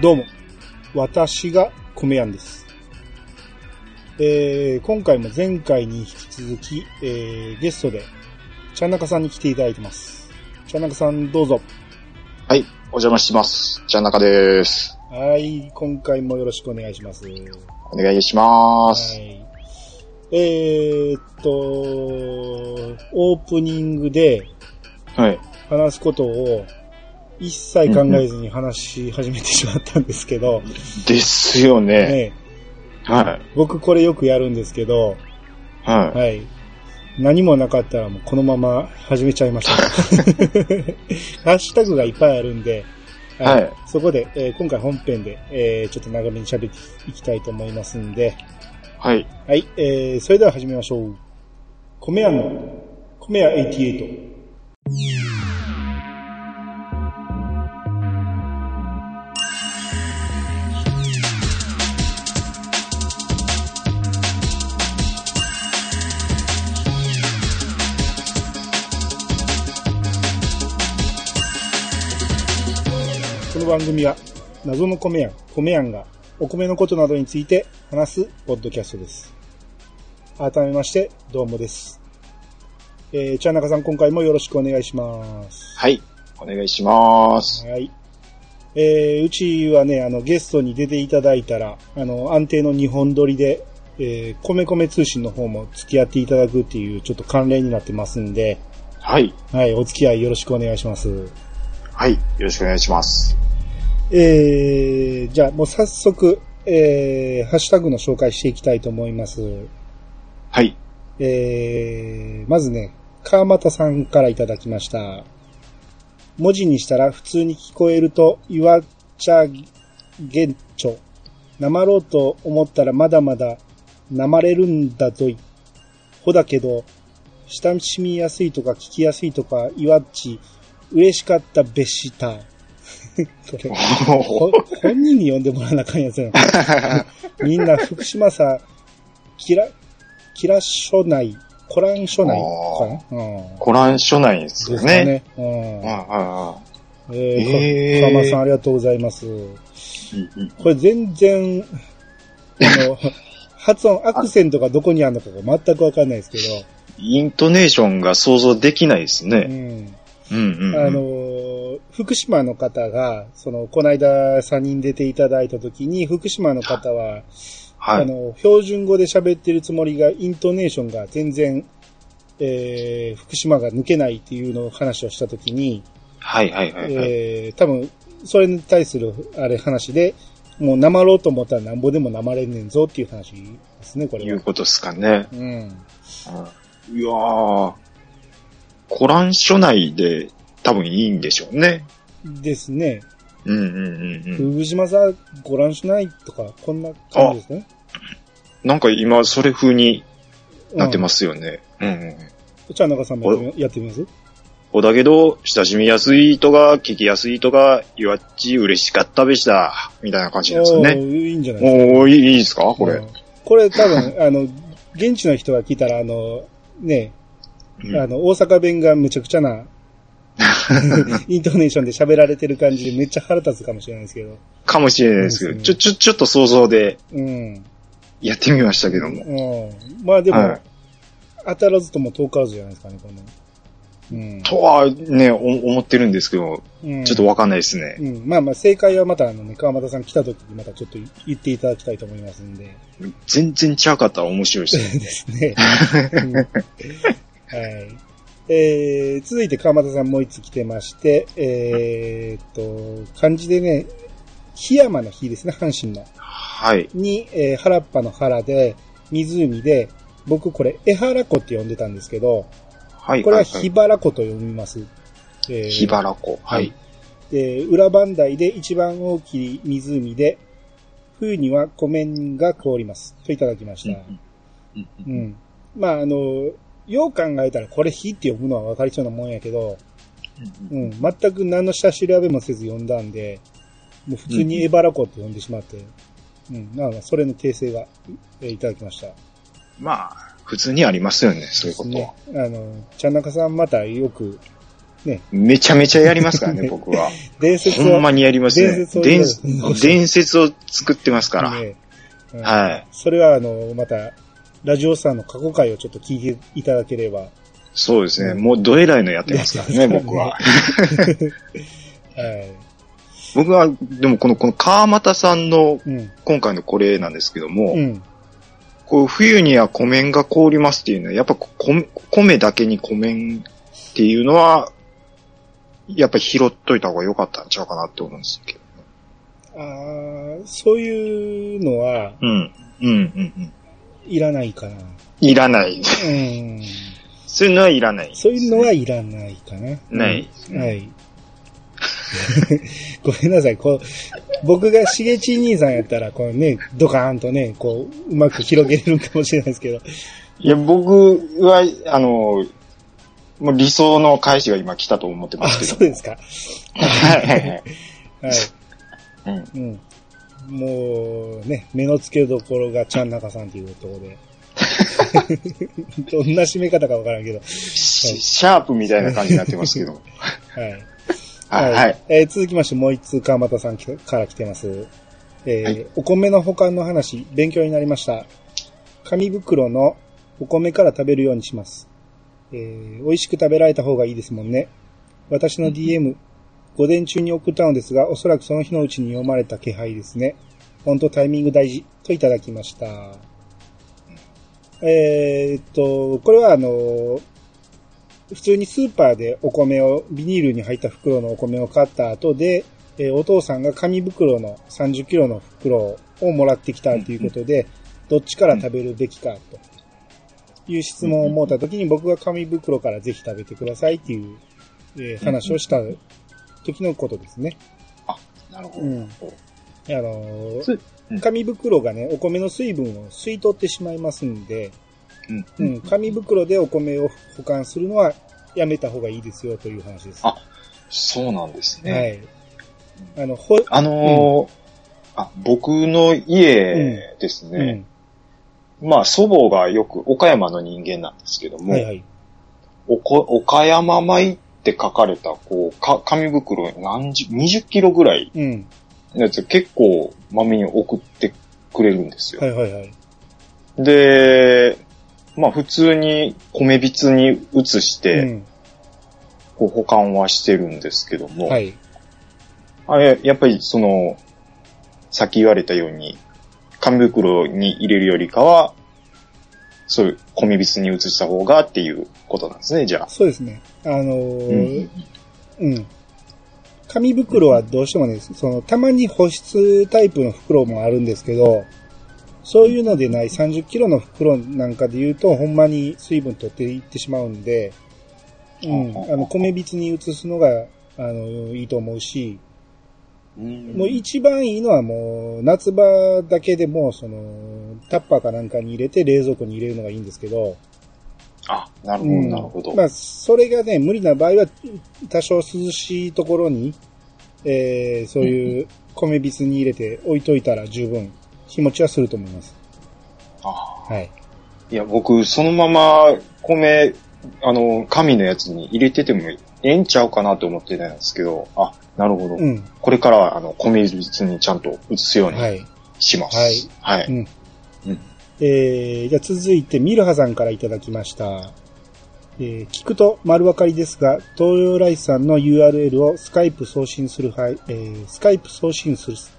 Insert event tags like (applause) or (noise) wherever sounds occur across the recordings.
どうも、私が米やんです。えー、今回も前回に引き続き、えー、ゲストで、ちゃんなかさんに来ていただいてます。ちゃんなかさんどうぞ。はい、お邪魔します。じゃなかです。はい、今回もよろしくお願いします。お願いします。はい。えーっと、オープニングではい。話すことを一切考えずに話し始めてしまったんですけど、ですよね。ね、はい。僕これよくやるんですけど、ははい。何もなかったらもうこのまま始めちゃいました。(laughs) ハッシュタグがいっぱいあるんで、はいそこで、えー今回本編で、えーちょっと長めに喋っていきたいと思いますんで、い。はい。はい、えー、それでは始めましょう。米屋の、米屋88。番組は、謎の米屋、米屋が、お米のことなどについて話すポッドキャストです。改めまして、どうもです。えー、ちゃんなかさん今回もよろしくお願いします。はい。お願いします。はい。えー、うちはね、あの、ゲストに出ていただいたら、あの、安定の日本撮りで、えー、米米通信の方も付き合っていただくっていう、ちょっと関連になってますんで、はい。はい、お付き合いよろしくお願いします。はい。よろしくお願いします。えー、じゃあもう早速、えー、ハッシュタグの紹介していきたいと思います。はい。えー、まずね、川又さんからいただきました。文字にしたら普通に聞こえると、岩茶玄著。なまろうと思ったらまだまだなまれるんだぞい。ほだけど、親しみやすいとか聞きやすいとか、いわっち、嬉しかったべした。これ、ほ本人に読んでもらわなあかんやつやな。(laughs) みんな福島さ、キラ、キラ書内、コラン書内かな？うん。コラン書内ですよね。ね。うん。ああ、あええーー、か、さんありがとうございます。これ全然、あの、(laughs) 発音、アクセントがどこにあるのかが全くわかんないですけイントネーションが想像できないですど、うね。ん。うんうんうん。あのー、福島の方が、その、この間3人出ていただいたときに、福島の方は、はい。あの、標準語で喋ってるつもりが、イントネーションが全然、えー、福島が抜けないっていうのを話をしたときに、はいはいはいはい。えー、多分、それに対する、あれ話で、もう、なまろうと思ったらなんぼでもなまれんねんぞっていう話ですね、これは。いうことですかね。うん。うんいやー、コラン書内で多分いいんでしょうね。ですね。うんうんうんうん。藤島さん、ご覧しないとか、こんな感じですね。なんか今それ風になってますすよね。うんうんうん。うん。じゃあ、中さんもやってみます？ほだけど、親しみやすいとか、聞きやすいとか、いわっち嬉しかったべした、みたいな感じなんですかおね。ーいいんじゃないですか？おー、いいいいですか？これうん。これ多分、あの、現地の人が聞いたら、あの、ね、うんあの、大阪弁がむちゃくちゃな、(laughs) イントネーションで喋られてる感じでめっちゃ腹立つかもしれないですけど。かもしれないですけど、ちょ、ちょ、ちょっと想像でうん。やってみましたけども。うん。まあでも、はい当たらずとも遠からずじゃないですかね、この。うん。とはね、お思ってるんですけど、うんちょっとわかんないですね。うん。まあまあ、正解はまたあのね、川又さん来た時にまたちょっと言っていただきたいと思いますんで。全然ちゃうかったら面白いですね。(laughs) ですね。うんはい。えー、続いて川又さんもう一つ来てまして、えーっと、漢字でね、檜山の日ですね、阪神の。はい。に、えー原っぱの原で、湖で、僕これ、江原湖って呼んでたんですけど、はい。これははい檜原湖と読みます。えー檜原湖。はい。で、裏磐梯で一番大きい湖で、冬には湖面が凍ります。といただきました。うんうん。まあ、あの、よう考えたらこれ火って読むのは分かりそうなもんやけど、うん、全く何の下調べもせず読んだんで、もう普通にエバラ湖って呼んでしまって、うん、まあまあ、それの訂正が、えーいただきました。まあ、普通にありますよね、そういうことは。ね。あの、ちゃんなかさんまたよく、ね、めちゃめちゃやりますからね、(laughs) 僕は。伝説を。ほんまにやりますね。伝説を伝説を作ってますから。ねうんはい。それは、あの、また、ラジオさんの過去回をちょっと聞いていただければ。そうですね。もうどえらいのやってますからね、僕は。(laughs) はい。僕は、でもこの、この川又さんのうん。今回のこれなんですけども、うん。こう冬には湖面が凍りますっていうのは、やっぱこ米だけに湖面っていうのは、やっぱり拾っといた方が良かったんちゃうかなって思うんですけど。ああ、そういうのは、うん。うん、うん、うん。いらないかな。いらない。うん。そういうのはいらない。そういうのはいらないかな。ないうんはい。(laughs) ごめんなさい。こう、僕がしげち兄さんやったら、こうね、ドカーンとね、こう、うまく広げれるかもしれないですけど。いや、僕は、あの、もう理想の返しが今来たと思ってあ、ますけど。そうですか。はいはいはい。(laughs) はい。うんうん。もう、ね、目の付けどころがちゃん中さんというところで。(laughs) どんな締め方かわからんけど。シシャープみたいな感じになってますけど。はい。はい、はい。えー続きまして、もう一通、川又さんから来てます。えーはいお米の保管の話、勉強になりました。紙袋のお米から食べるようにします。えー美味しく食べられた方がいいですもんね。私の DM、午前中に送ったのですが、おそらくその日のうちに読まれた気配ですね。ほんとタイミング大事といただきました。えーっと、これはあの、普通にスーパーでお米を、ビニールに入った袋のお米を買った後で、えーお父さんが紙袋の30キロの袋をもらってきたということで、どっちから食べるべきかという質問を持った時に僕が紙袋からぜひ食べてくださいっていう、えー話をした時のことですね。なるほど。うん。あのーすうん紙袋がね、お米の水分を吸い取ってしまいますんで、うん。うん、紙袋でお米を保管するのはやめた方がいいですよという話です。あそうなんですね。はい。あの、ほ、あのーあ、僕の家ですうね、ん。まあ祖母がよく岡山の人間なんですけども、はいはい。おこ岡山米って書かれた、こう、か、紙袋何十、20キロぐらいうん。のやつ結構まめに送ってくれるんですよ。はいはいはい。で、まあ普通に米びつに移して、こう保管はしてるんですけども、うん。はい。あれ、やっぱりその、さっき言われたように、紙袋に入れるよりかは、そういう米びつに移した方がっていうことなんですね、じゃあ。そうですね。あのーうん。紙袋はどうしてもね、その、たまに保湿タイプの袋もあるんですけど、そういうのでない30キロの袋なんかで言うと、ほんまに水分取っていってしまうんで、うん。あの、米びつに移すのが、あの、いいと思うし、もう一番いいのはもう、夏場だけでも、その、タッパーかなんかに入れて冷蔵庫に入れるのがいいんですけど、あ、なるほど、うんなるほど。まあ、それがね、無理な場合は、多少涼しいところに、えー、そういう米びつに入れて置いといたら十分日持ちはすると思います。あはい。いや、僕、そのまま米、あの、紙のやつに入れててもええんちゃうかなと思ってたんですけど、あ、なるほど。うん。これからは、あの、米びつにちゃんと移すように。します。はい。はいうん。うんえー、じゃ続いて、ミルハさんからいただきました。えー、聞くと丸分かりですが、東洋ライスさんの URL をスカイプ送信する際、えー、スカイプ送信する、ス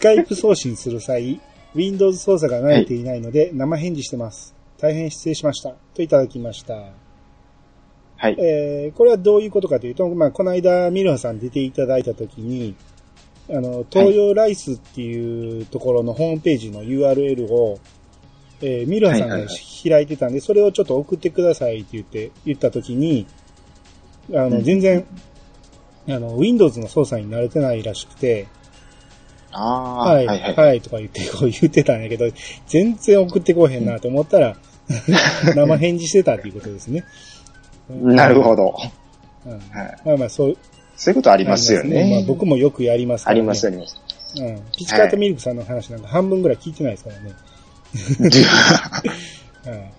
カイプ送信する際、Windows 操作が慣れていないので生返事してます。大変失礼しました。といただきました。はい。えーこれはどういうことかというと、まあ、この間、ミルハさん出ていただいたときに、あの、東洋ライスっていうところのホームページの URL を、えーミルハさんが開いてたんで、それをちょっと送ってくださいって言って、言ったときに、あの、うん全然、あの、Windows の操作に慣れてないらしくて、ああ、は、はいい、はい、はい、とか言って、こう言ってたんやけど、全然送ってこうへんなと思ったら、(laughs) 生返事してたっていうことですね。なるほど。うんはい。まあまあ、そう、そういうことありますよありまね。あ、僕もよくやりますから、ね。あります、あります。うん。ピチカートミルクさんの話なんか半分ぐらい聞いてないですからね。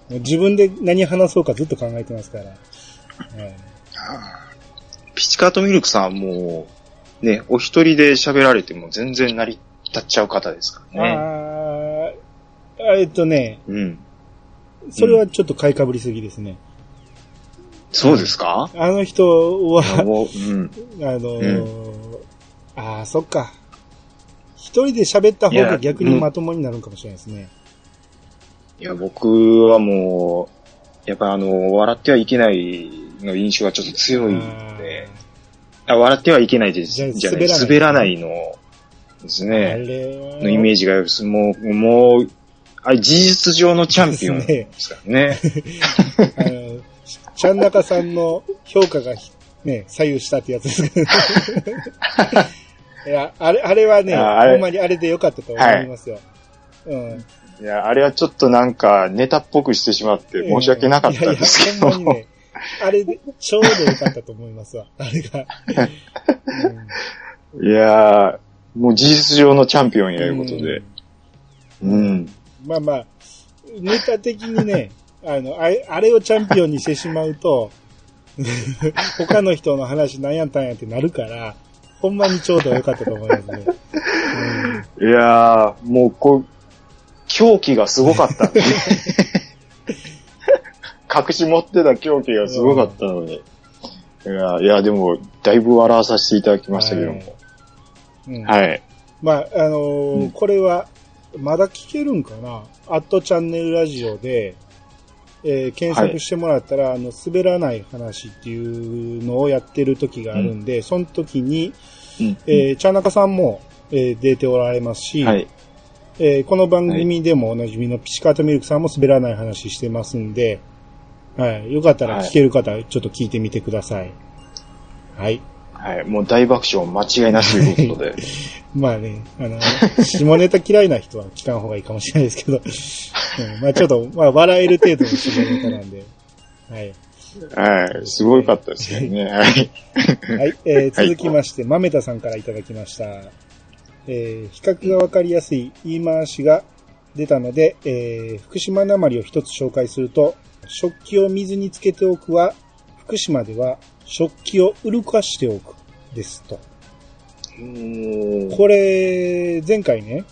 自分で何話そうかずっと考えてますから。はいピチカートミルクさんはもう、ね、お一人で喋られても全然成り立っちゃう方ですからね。あーえっとね、うん。それはちょっと買いかぶりすぎですね。そうですか？あの人は、う、うん。あのーああ、そっか。一人で喋った方が逆にまともになるんかもしれないですね。いや、僕はもう、やっぱあの、笑ってはいけないの印象がちょっと強いので、あ笑ってはいけないです。じゃあじゃない、滑らないのですあね。れのイメージが、もう、もう、あれ事実上のチャンピオンですからね。(laughs) ちゃんなかさんの評価がね、左右したってやつですけど。(laughs) いや、あれ、あれはね、ほんまにあれでよかったと思いますよ。うん。いや、あれはちょっとなんかネタっぽくしてしまって申し訳なかったんですけど。いやいや、ほんまにね、あれでちょうどよかったと思いますわ。(laughs) あれが。うんいやー、もう事実上のチャンピオンやいうことで。うん。まあまあ、ネタ的にね、あの、あれあれをチャンピオンにしてしまうと、(laughs) 他の人の話なんやったんやってなるから、ほんまにちょうどよかったと思いますね。いやー、もうこう、狂気がすごかったね。(laughs) 隠し持ってた狂気がすごかったのに。いや、いや、でも、だいぶ笑わさせていただきましたけども。うんはい。まあ、あのーうんこれは、まだ聞けるんかな？アットチャンネルラジオで、えー検索してもらったら、あの、滑らない話っていうのをやってる時があるんで、その時に、うんえー、茶中さんも、えー出ておられますし、はい。えーこの番組でもおなじみのピチカートミルクさんも滑らない話してますんで、はい。よかったら聞ける方、ちょっと聞いてみてください。はい。はい。もう大爆笑間違いなしということで。(laughs) まあね、あの、下ネタ嫌いな人は聞かん方がいいかもしれないですけど、うんまあちょっと、まあ笑える程度の下ネタなんで、はい。はい。すごいかったですけどね。はい。はい、えー続きまして、豆田さんからいただきました。えー比較がわかりやすい言い回しが出たので、えー福島なまりを一つ紹介すると、食器を水につけておくは、福島では食器をうるかしておくですと。これ、前回ね、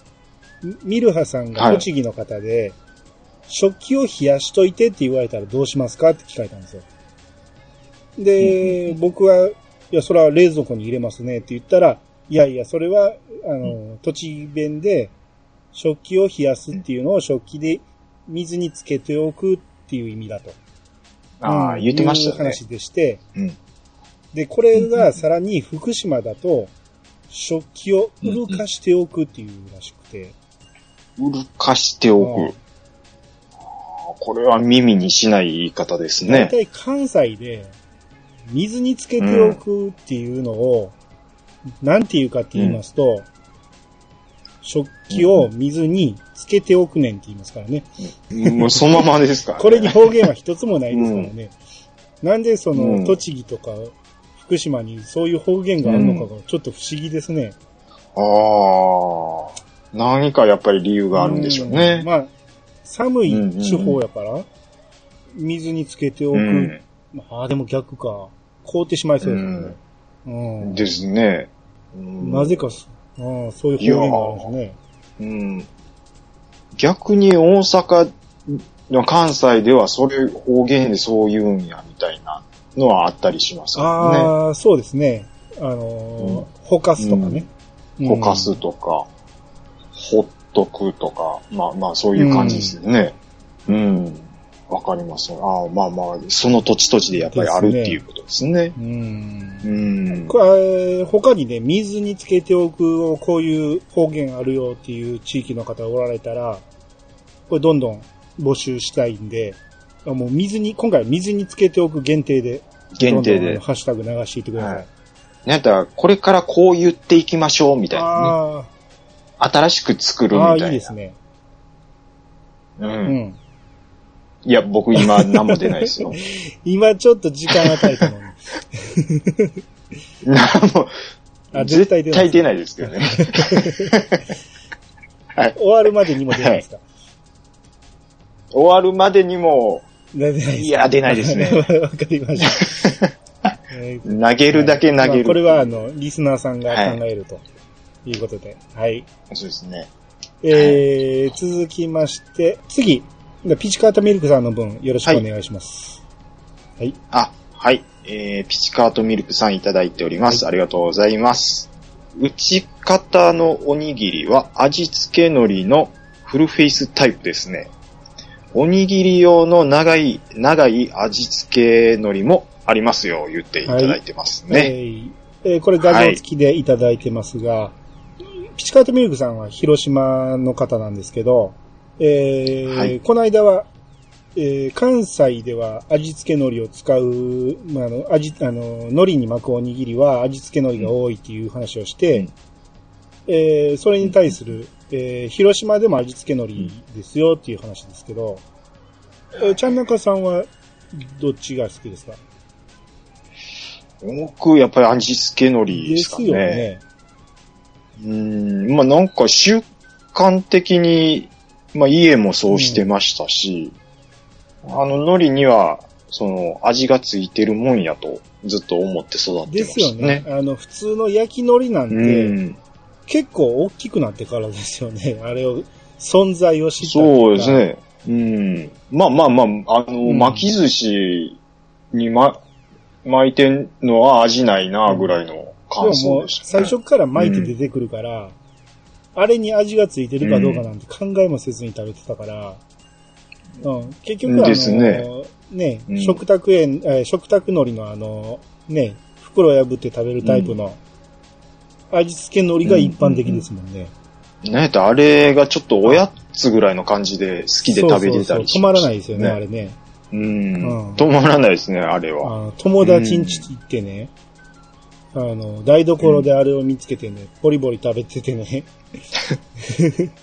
ミミルハさんが栃木の方で、食器を冷やしといてって言われたらどうしますかって聞かれたんですよ。で、僕は、いや、それは冷蔵庫に入れますねって言ったら、いやいや、それは、あの、栃木弁で、食器を冷やすっていうのを食器で水につけておくっていう意味だと。ああ、うん言ってましたね。いう話でして、うん。で、これがさらに福島だと、食器をうるかしておくっていうらしくて、うるかしておうんく。これは耳にしない言い方ですね。大体関西で水につけておくっていうのを、なんていうかって言いますと、食器を水につけておくねんって言いますからね。もうそのままですから、ね。(laughs) これに方言は一つもないですからね。なんでその、うん栃木とか福島にそういう方言があるのかがちょっと不思議ですね。ああ。何かやっぱり理由があるんでしょうねん。まあ、寒い地方やから、水につけておく。うん。ああ、でも逆か。凍ってしまいそうですよね。うん。ですね。うんなぜかす、うん、そういう方言があるんですね。うん。逆に大阪の関西ではそれ方言でそう言うんやみたいなのはあったりしますね。ああ、そうですね。あのーほかすとかね。ほかすとか、ほっとくとか、まあまあそういう感じですよね。うん。わ、かります。ああ、まあまあ、その土地土地でやっぱりあるっていうことですね。うん。うん。他にね、水につけておくをこういう方言あるよっていう地域の方おられたら、これどんどん募集したいんで、あもう水に、今回は水につけておく限定で、限定で。ハッシュタグ流していってください。はいなんだこれからこう言っていきましょうみたいな、ね。あ新しく作るあ、ああ、みたいな。いいですね。う。うんん。いや、僕今何も出ないですよ。(laughs) 今ちょっと時間与えたのに。(laughs) 何も、あ絶対出ない絶対出ないですけどね。(laughs) はい。終わるまでにも出ないですか？終わるまでにも出ないいや出ないですね (laughs) わかりました。え (laughs) ー投げるだけ投げる。まあこれは、あの、リスナーさんが考えるということで。はい。そうですね。えー、続きまして、次、ピチカートミルクさんの分、よろしくお願いします。はい。あ、はい。えー、ピチカートミルクさんいただいております。ありがとうございます。打ち方のおにぎりは味付け海苔のフルフェイスタイプですね。おにぎり用の長い、長い味付け海苔もありますよ、言っていただいてますね。えーえーこれ画像付きでいただいてますが、ピチカートミルクさんは広島の方なんですけど、えーはい。この間は、えー関西では味付け海苔を使う、まあ、あの、味、あの、海苔に巻くおにぎりは味付け海苔が多いっていう話をして、うん。えーそれに対する、えー広島でも味付け海苔ですよっていう話ですけど、えーちゃんなかさんはどっちが好きですか？僕、やっぱり味付け海苔でですかね。すよね。うーん、まあなんか習慣的に、まあ家もそうしてましたし、あの海苔には、その味がついてるもんやとずっと思って育ってでますしたよねね。。あの、普通の焼き海苔なんて、うん。結構大きくなってからですよね。(laughs) あれを、存在を知ったそうです。ね。うん。まあまあまあ、あの、うん巻き寿司にま、巻いてんのは味ないな、ぐらいので感ももう、想でした、最ね。初から巻いて出てくるから、あれに味がついてるかどうかなんて考えもせずに食べてたから、うん、結局あの、ですねねうん食卓園、えー食卓海苔のあの、ね、袋破って食べるタイプの、味付け海苔が一般的ですもんね。なんやったらあれがちょっとおやつぐらいの感じで好きで食べてたりしそう止まらないですよね、ね。あれね。うん。うん。止まらないですね、あれは。友達ん家行ってね、あの、台所であれを見つけてね、ボリボリ食べててね、(laughs)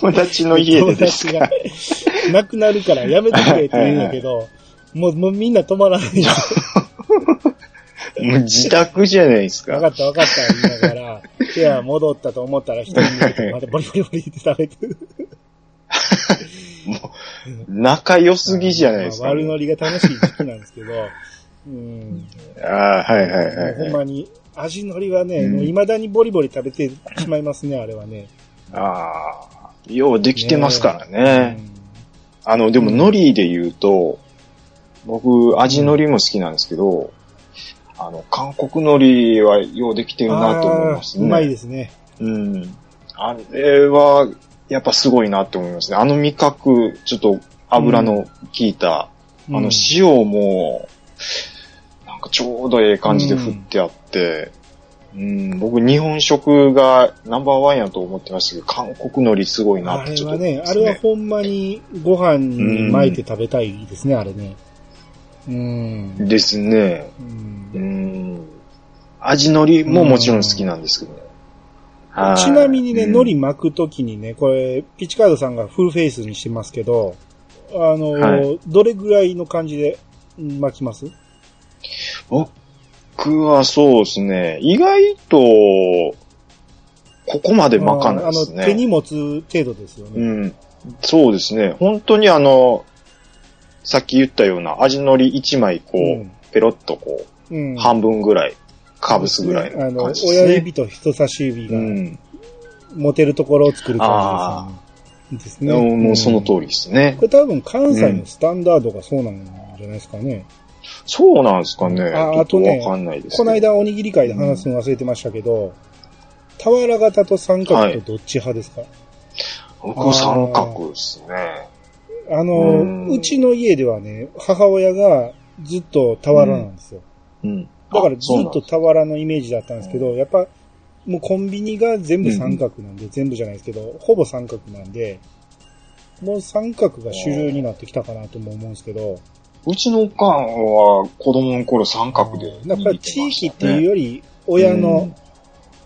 友達の家でです友か達がなくなるからやめてくれって言うんだけど、もう、もうみんな止まらない。(laughs) もう自宅じゃないですか。わかったわかった言いながら、(laughs) 部屋戻ったと思ったら一人見てまたボリボリボリって食べてる。(laughs) 仲良すぎじゃないですか。まあ悪ノリが楽しい時期なんですけど、うん。ああ、はいはいはいはい。ほんまに、味のりはね、うんもう未だにボリボリ食べてしまいますね、あれはね。ああ、ようできてますからうね。んあの、でも海苔で言うと、僕、味海苔も好きなんですけど、あの、韓国海苔はようできてるなと思いますね。うまいですね。うん。あれは、やっぱすごいなって思いますね。あの味覚、ちょっと油の効いた、うんあの塩も、なんかちょうどええ感じで振ってあって、うん、僕日本食がナンバーワンやと思ってましたけど、韓国海苔すごいなあってちょっれはね、と思いますあれはほんまにご飯に巻いて食べたいですね、あれね。うん。ですね。うんうん。味海苔ももちろん好きなんですけどね。はいちなみにね、うん海苔巻くときにね、これ、ピチカードさんがフルフェイスにしてますけど、あの、はどれぐらいの感じで巻きます？僕はそうですね、意外と、ここまで巻かないですあの、手にね。持つ程度ですよね。うん。そうですね。本当にあの、さっき言ったような味のり1枚こう、うんペロッとこう、うん。半分ぐらい、かぶすぐらいのあの、感じですね。親指と人差し指がうん。持てるところを作る感じですよね。ですね。もうその通り。りですねこ。れ多分関西のスタンダードがそうなんじゃないですかね。そうなんですかね。ああとねわかんないですこの間おにぎり会で話すの忘れてましたけど、俵型と三角とどっち派ですか、僕三角ですね。あの、うちの家ではね、母親がずっと俵なんですよ。うん。だからずっと俵のイメージだったんですけど、やっぱ、もうコンビニが全部三角なんで、全部じゃないですけど、ほぼ三角なんで、もう三角が主流になってきたかなとも思うんですけど、うちのおかんは子供の頃三角で。やっぱり地域っていうより、親の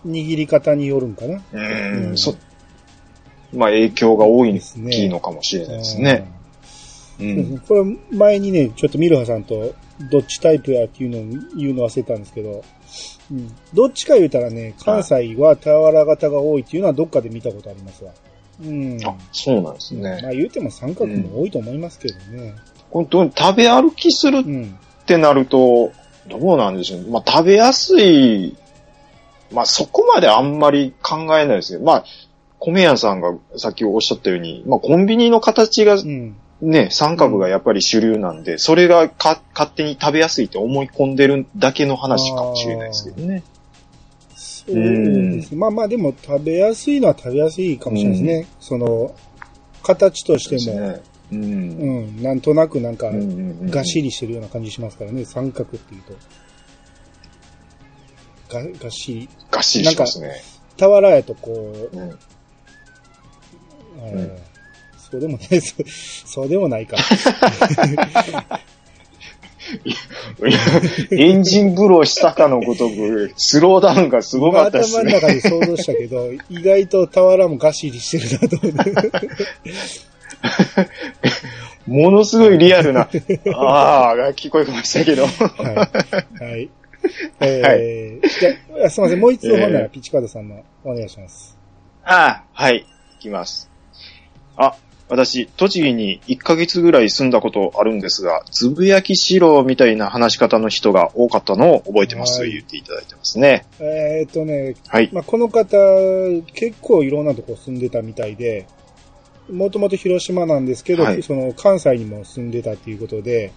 握り方によるんかな。うん、うんそ、まあ影響が多いですね大きいのかもしれないですね。ううんん。これ前にね、ちょっとミルハさんとどっちタイプやっていうのを言うの忘れたんですけど、うん、どっちか言うたらね、関西は俵型が多いっていうのはどっかで見たことありますわ。うん。あ、そうなんですね。まあ言うても三角も多いと思いますけどね。本当に食べ歩きするうん。ってなると、どうなんでしょう。まあ、食べやすい、まあ、そこまであんまり考えないですよ。まあ、米屋さんがさっきおっしゃったように、まあ、コンビニの形がうん。ね、三角がやっぱり主流なんで、それがか勝手に食べやすいって思い込んでるだけの話かもしれないですけどね。そうですね。まあまあでも食べやすいのは食べやすいかもしれないですね。その、形としても、ね。うん。うん、なんとなくなんかうん、うんうんがっしりしてるような感じしますからね、三角っていうと。が、がっしり。がっしりしますね。俵やとこう、うんあーうんそうでもない、そ (laughs) うそうでもないか。(laughs) エンジン風呂したかのごとく、スローダウンがすごかったですね。頭の中で想像したけど、(laughs) 意外と俵もがっしりしてるなと思って。ものすごいリアルな、ああ、が聞こえましたけど。はい。はい。えーじゃあ、すみません。もう一度、ほんなら、ピチカードさんのお願いします。ああ、はい、いきます。あ、私、栃木に1ヶ月ぐらい住んだことあるんですが、つぶやきしろみたいな話し方の人が多かったのを覚えてますとはい言っていただいてますね。えーっとね、はい。まあ、この方、結構いろんなとこ住んでたみたいで、もともと広島なんですけど、はいその関西にも住んでたっていうことで、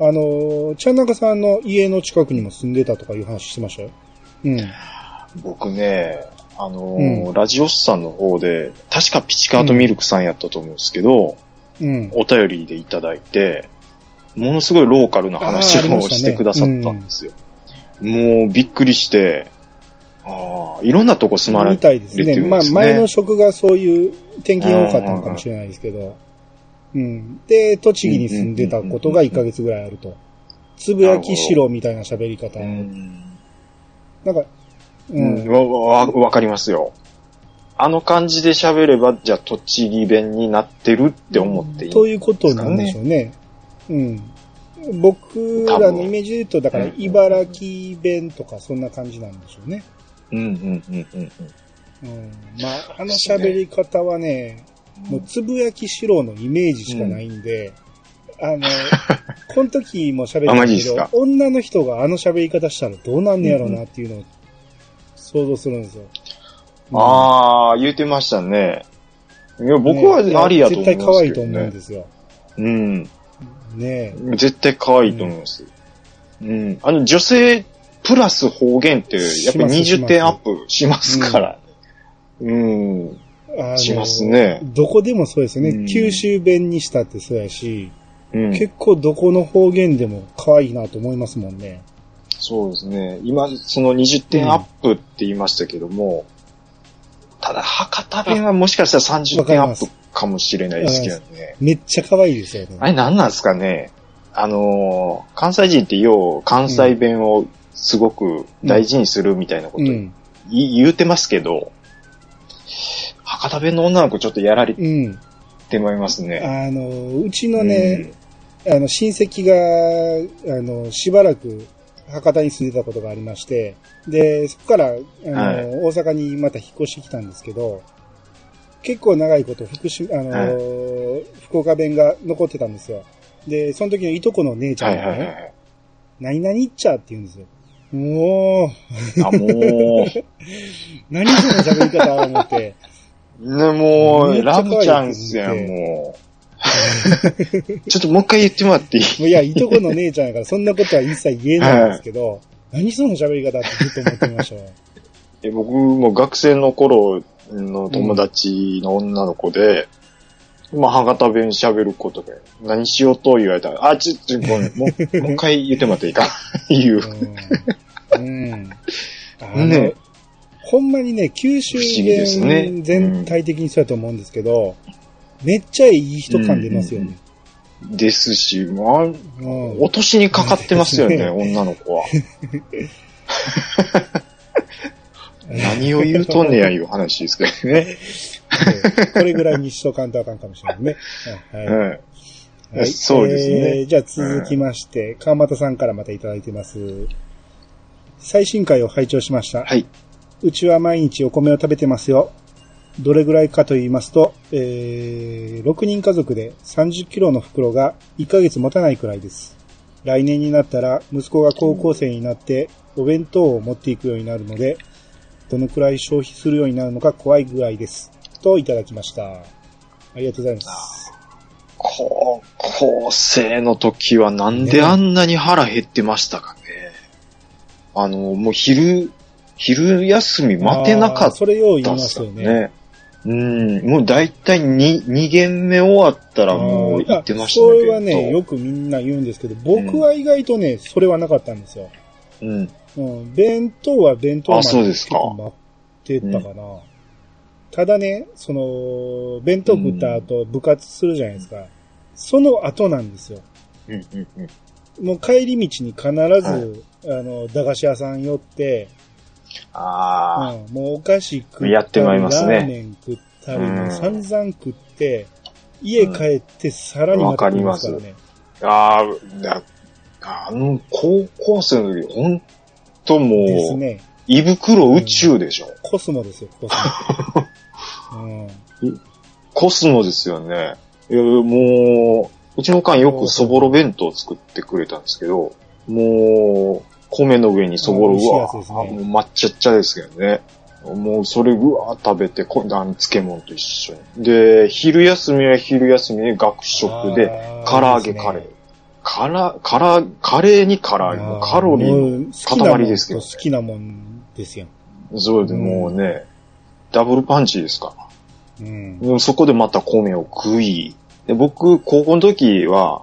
あの、ちゃんなかさんの家の近くにも住んでたとかいう話してましたよ？うん。僕ね、あのーうラジオスさんの方で、確かピチカートミルクさんやったと思うんですけど、うん。お便りでいただいて、ものすごいローカルな話をしてくださったんですよ。もうびっくりして、ああ、いろんなとこ住まれみてたいですね。るっていうんまあ、ですね。前の職がそういう転勤が多かったのかもしれないですけど、うん。で、栃木に住んでたことが1ヶ月ぐらいあると。つぶやきしろみたいな喋り方。うんなんか、ううん、ん。わ、わ、わかりますよ。あの感じで喋れば、じゃあ栃木弁になってるって思っていい。ということなんでしょうね。うん。僕らのイメージで言うと、だからうん茨城弁とかそんな感じなんでしょうね。うんうんうんうんうん。まあ、あの喋り方はね、うん。もうつぶやきしろのイメージしかないんで、あの、(laughs) この時も喋あったけど女の人があの喋り方したらどうなんねやろうなっていうのを想像するんですよ。ああ、言ってましたね。いや、僕はねありやと思いますけど、ね。絶対可愛いと思うんですよ。うん。ねえ。絶対可愛いと思います。うん。あの、女性プラス方言って、やっぱり20します点アップしますから。うん。あのしますねどこでもそうですよね。うん九州弁にしたってそうやし、うん。結構どこの方言でも可愛いなと思いますもんね。そうですね。今、その20点アップって言いましたけども、ただ、博多弁はもしかしたら30点アップかもしれないですけどね。めっちゃ可愛いですよね。あれ何なんですかね？あのー関西人ってよう関西弁をすごく大事にするみたいなこと言,、うん。言うてますけど、博多弁の女の子ちょっとやられうん。てまいりますね。あの、うちのね、あの、親戚が、あの、しばらく博多に住んでたことがありまして、で、そこから、あの、はい大阪にまた引っ越してきたんですけど、結構長いこと福島、あの、は福岡弁が残ってたんですよ。で、その時のいとこの姉ちゃはいんがね、はいはい。何々っちゃって言うんですよ。もう、あ、もう、(laughs) 何その喋り方思って。ね、もう、ラブちゃんっすやん、もう。(laughs) ちょっともう一回言ってもらっていい？もういや、いとこの姉ちゃんやからそんなことは一切言えないんですけど、何その喋り方ってずっと思ってました？わ。え僕も学生の頃の友達の女の子で、まあ、博多弁喋ることで、何しようと言われたら、あ、ちょ、ちょ、ごめん、もう、もう一回言ってもらっていいか？言う。うん。うん。あの、ねほんまにね、九州不思議ですね弁全体的にそうやと思うんですけど、めっちゃいい人感出ますよね。ですし、まあ、うん落としにかかってますよね、(laughs) 女の子は。(laughs) 何を言うとんねやいう話ですけどね。(laughs) これぐらいにしとかんとあかんかもしれないね。はい。はいはいそうですねえーじゃあ続きまして、川又さんからまたいただいてます。最新回を拝聴しました。はい。うちは毎日お米を食べてますよ。どれぐらいかと言いますと、えー、6人家族で30キロの袋が1ヶ月持たないくらいです。来年になったら息子が高校生になってお弁当を持っていくようになるので、どのくらい消費するようになるのか怖いぐらいです。といただきました。ありがとうございます。高校生の時はなんであんなに腹減ってましたかね。あの、もう昼、昼休み待てなかっあーそれよう言いますよね。ね。うん、もうだいたい2、二限目終わったらもう行ってましたね。それはね、弁よくみんな言うんですけど、僕は意外とね、それはなかったんですよ。当うん。うん、弁当は弁当まあそうですか結構待ってたかな。ただね、その、弁当食った後、部活するじゃないですか。その後なんですよ。うん、うん、うん。もう帰り道に必ず、はいあの、駄菓子屋さん寄って、あうん、もうお菓子食ったり、やってまいりますねラーメン食ったり、散々食って、家帰ってさらにまた食いますからね。あ、ああ、だあの、高校生の時、ほんともう、ですね。胃袋宇宙でしょ。コスモですよ、コスモ。(laughs) うん。コスモですよね。いや、もう、うちのおかんよくそぼろ弁当を作ってくれたんですけど、もう、米の上にそぼろ、うわ、もう抹茶っちゃですけどね。もうそれうわ食べて、こあの漬物と一緒に。で、昼休みは昼休みで学食で、唐揚げカレー。から、から、カレーに唐揚げ。カロリーの塊ですけどねと好きなもんですよ。そうで、もうね、ダブルパンチですから。うん。うんそこでまた米を食い。で僕、高校の時は、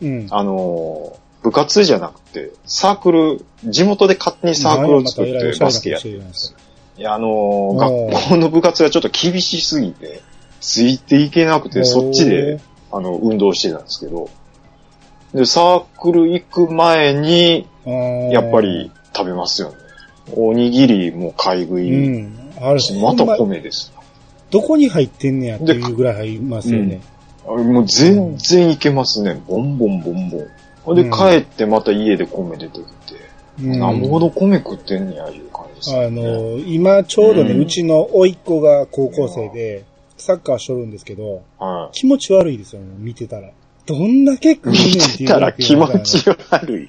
うん。あのー部活じゃなくて、サークル、地元で勝手にサークルを作ってバスケやってるんですよ。いや、あのー学校の部活がちょっと厳しすぎて、ついていけなくて、そっちで、あの、運動してたんですけど、で、サークル行く前に、やっぱり食べますよね。おにぎりも買い食うい、ん。あれ、また米です。どこに入ってんねやっていうぐらい入りますよね。あれもう全然いけますね。ボンボンボンボン。ほんでうん帰ってまた家で米出てきて、うんなんぼほど米食ってんねや、いう感じですね。の、今ちょうどね、ううんちの甥っ子が高校生で、サッカーしとるんですけど、は気持ち悪いですよね、見てたら。どんだけ食うい。ねん見っていうてたら気持ち悪い。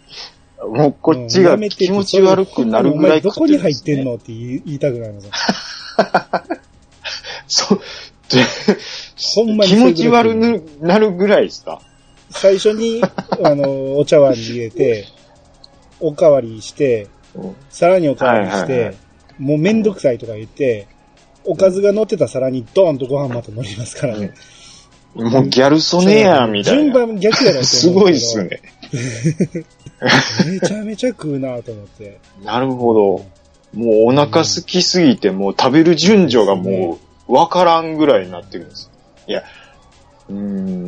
もうこっちが気持ち悪くなるぐらいどこに入ってんののって言いたくなります。(laughs) そう、でほんまに気持ち悪くなるぐらいですか？最初に、(laughs) あの、お茶碗に入れて、おかわりして、うんさらにおかわりして、はいはいはいもうめんどくさいとか言って、おかずが乗ってた皿にドーンとご飯また乗りますからね。もうギャル曽根や、みたい順な。番逆やろと (laughs) すごいっす。ね。(laughs) めちゃめちゃ食うなと思って。なるほど。もうお腹空きすぎて、もう食べる順序がもうわからんぐらいになってるんです。いや、うー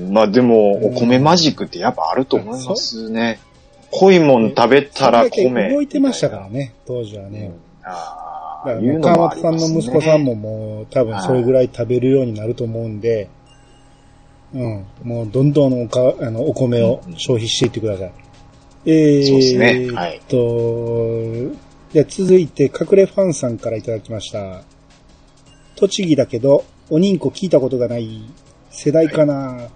ん、まあでも、うんお米マジックってやっぱあると思いますね。濃いもん食べたら米。動いてましたからね、当時はねうん。あだから川本さんの息子さんももう多分それぐらい食べるようになると思うんで、うん、もうどんどんおかあのお米を消費していってください。えー、そうですねはいと、じゃあ続いて、隠れファンさんからいただきました。栃木だけど、おにんこ聞いたことがない世代かな、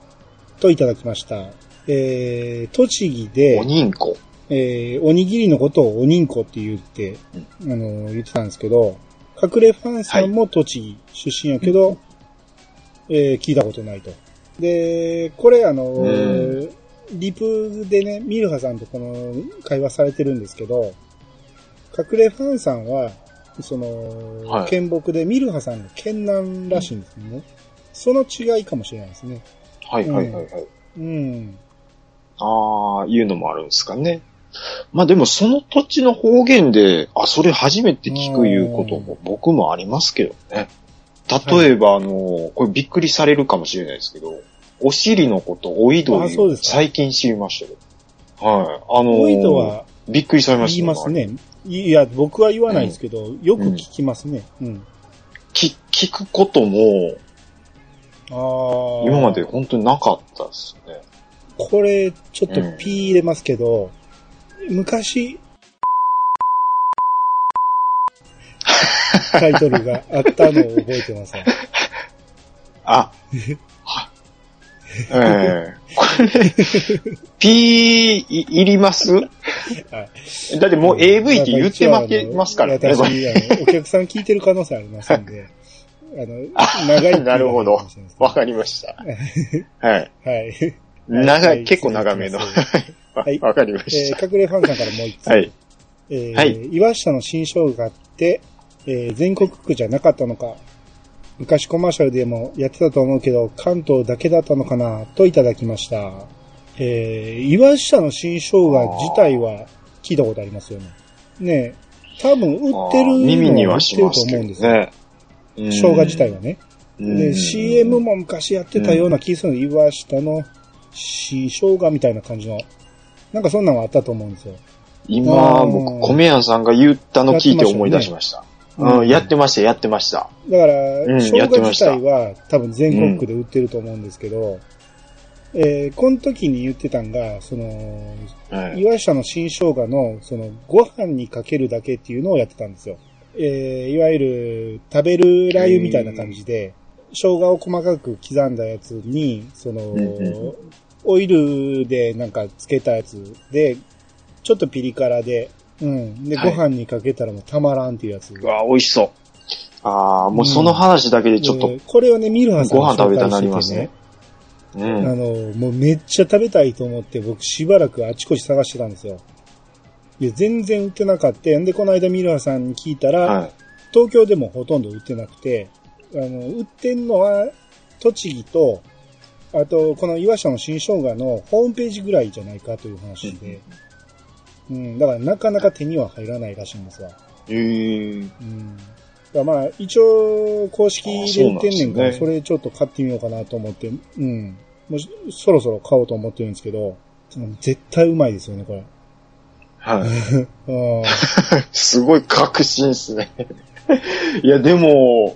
といただきました。えー、栃木で、おにんこ。えー、おにぎりのことをおにんこって言って、あの、言ってたんですけど、隠れファンさんも栃木出身やけど、えー聞いたことないと。で、これあの、うんリプでね、ミルハさんとこの会話されてるんですけど、隠れファンさんは、その、はい県北でミルハさんの県南らしいんですね。その違いかもしれないですね。はいはいはいはい。うん。ああ、いうのもあるんですかね。まあでもその土地の方言で、あ、それ初めて聞くいうことも僕もありますけどね。例えば、あの、これびっくりされるかもしれないですけど、お尻のこと、おいどあそうですか最近知りましたよ。はい。あのおいとはびっくりされました言います。ね。いや、僕は言わないですけど、よく聞きますね。うん。き聞くことも。今まで本当になかったですね。これ、ちょっとピー入れますけど、昔、(laughs) タイトルがあったのを覚えてますね。あ、は、(laughs) ええ。これ、P い、いります？はい。だってもう AV って言ってまけますからね。私、あのお客さん聞いてる可能性ありますんで、あの、あ長いなるほどわかりました。(laughs) はい。はい。長、はいい結構長めの。はいわかりまえしー隠れファンさんからもう一つ。た。はい。えーはい岩下の新生姜って、えー全国区じゃなかったのか。昔コマーシャルでもやってたと思うけど、関東だけだったのかな、といただきました。えー岩下の新生姜自体は聞いたことありますよね。ねえ多分売ってるのは売ってると思うんですよ。ね。生姜自体はね。うん。で、CM も昔やってたような気がするので、岩下の新生姜みたいな感じの、なんかそんなのがあったと思うんですよ。今、うん僕、米屋さんが言ったの聞いて思い出しました。うん、やってました、やってました。だから、うん生姜自体は多分全国区で売ってると思うんですけど、えーこの時に言ってたんが、その、はい。岩下の新生姜の、その、ご飯にかけるだけっていうのをやってたんですよ。えーいわゆる、食べるラー油みたいな感じで、生姜を細かく刻んだやつに、そのんうん、オイルでなんかつけたやつで、ちょっとピリ辛で、うん。で、はいご飯にかけたらもうたまらんっていうやつ。うわ、美味しそう。ああ、もうその話だけでちょっとでこれをね、ミルハさんご飯食べた紹介なりますね。うあん。の、もうめっちゃ食べたいと思って僕しばらくあちこち探してたんですよ。で、全然売ってなかった。んで、この間ミルハさんに聞いたら、はい。東京でもほとんど売ってなくて、あの、売ってんのは、栃木と、あと、この岩下の新生姜のホームページぐらいじゃないかという話で、うん、だからなかなか手には入らないらしいんですわ。ええうん。だまあ、一応、公式で売ってんねんから、あそれちょっと買ってみようかなと思って、うん。もうそろそろ買おうと思ってるんですけど、絶対うまいですよね、これ。はい。(laughs) うん。すごい確信っすね。(laughs) いや、でも、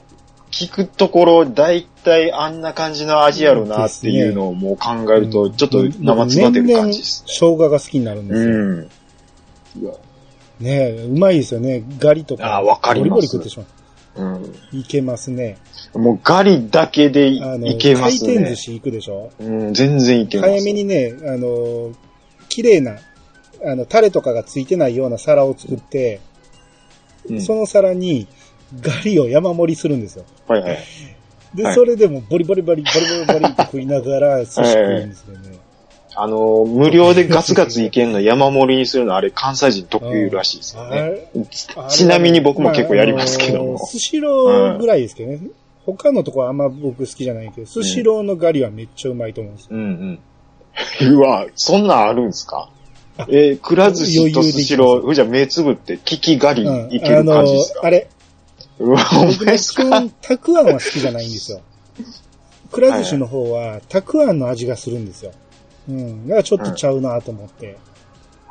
聞くところ、だいたいあんな感じの味やろなっていうのをもう考えると、ちょっと生詰まってる感じです年々生姜が好きになるんですよ。うん。ねえ、うまいですよね。ガリとか。あーわかりますボリボリ食ってしまうん。う。いけますね。もうガリだけでいけますね。回転寿司行くでしょ？うん、全然いけます。早めにね、あの、綺麗な、あの、タレとかがついてないような皿を作って、うんその皿にガリを山盛りするんですよ。はいはい。で、はいそれでもボリボリボリ、ボリボリボリって食いながら寿司食うんですよね。あの、無料でガツガツいけんの山盛りにするのあれ関西人特有らしいですよあね。れちちなみに僕も結構やりますけども。スシローぐらいですけどね。他のとこはあんま僕好きじゃないけど、スシローのガリはめっちゃうまいと思うんですよ。うんうん。うわ、そんなんあるんですかえー、くら寿司とスシロー、じゃあ目つぶって、キキガリうんいける感じですか、あの、あれ、うわ、お前ですかたくあんは好きじゃないんですよ。(laughs) くら寿司の方は、たくあんの味がするんですよ。うん。だからちょっとちゃうなと思って。へ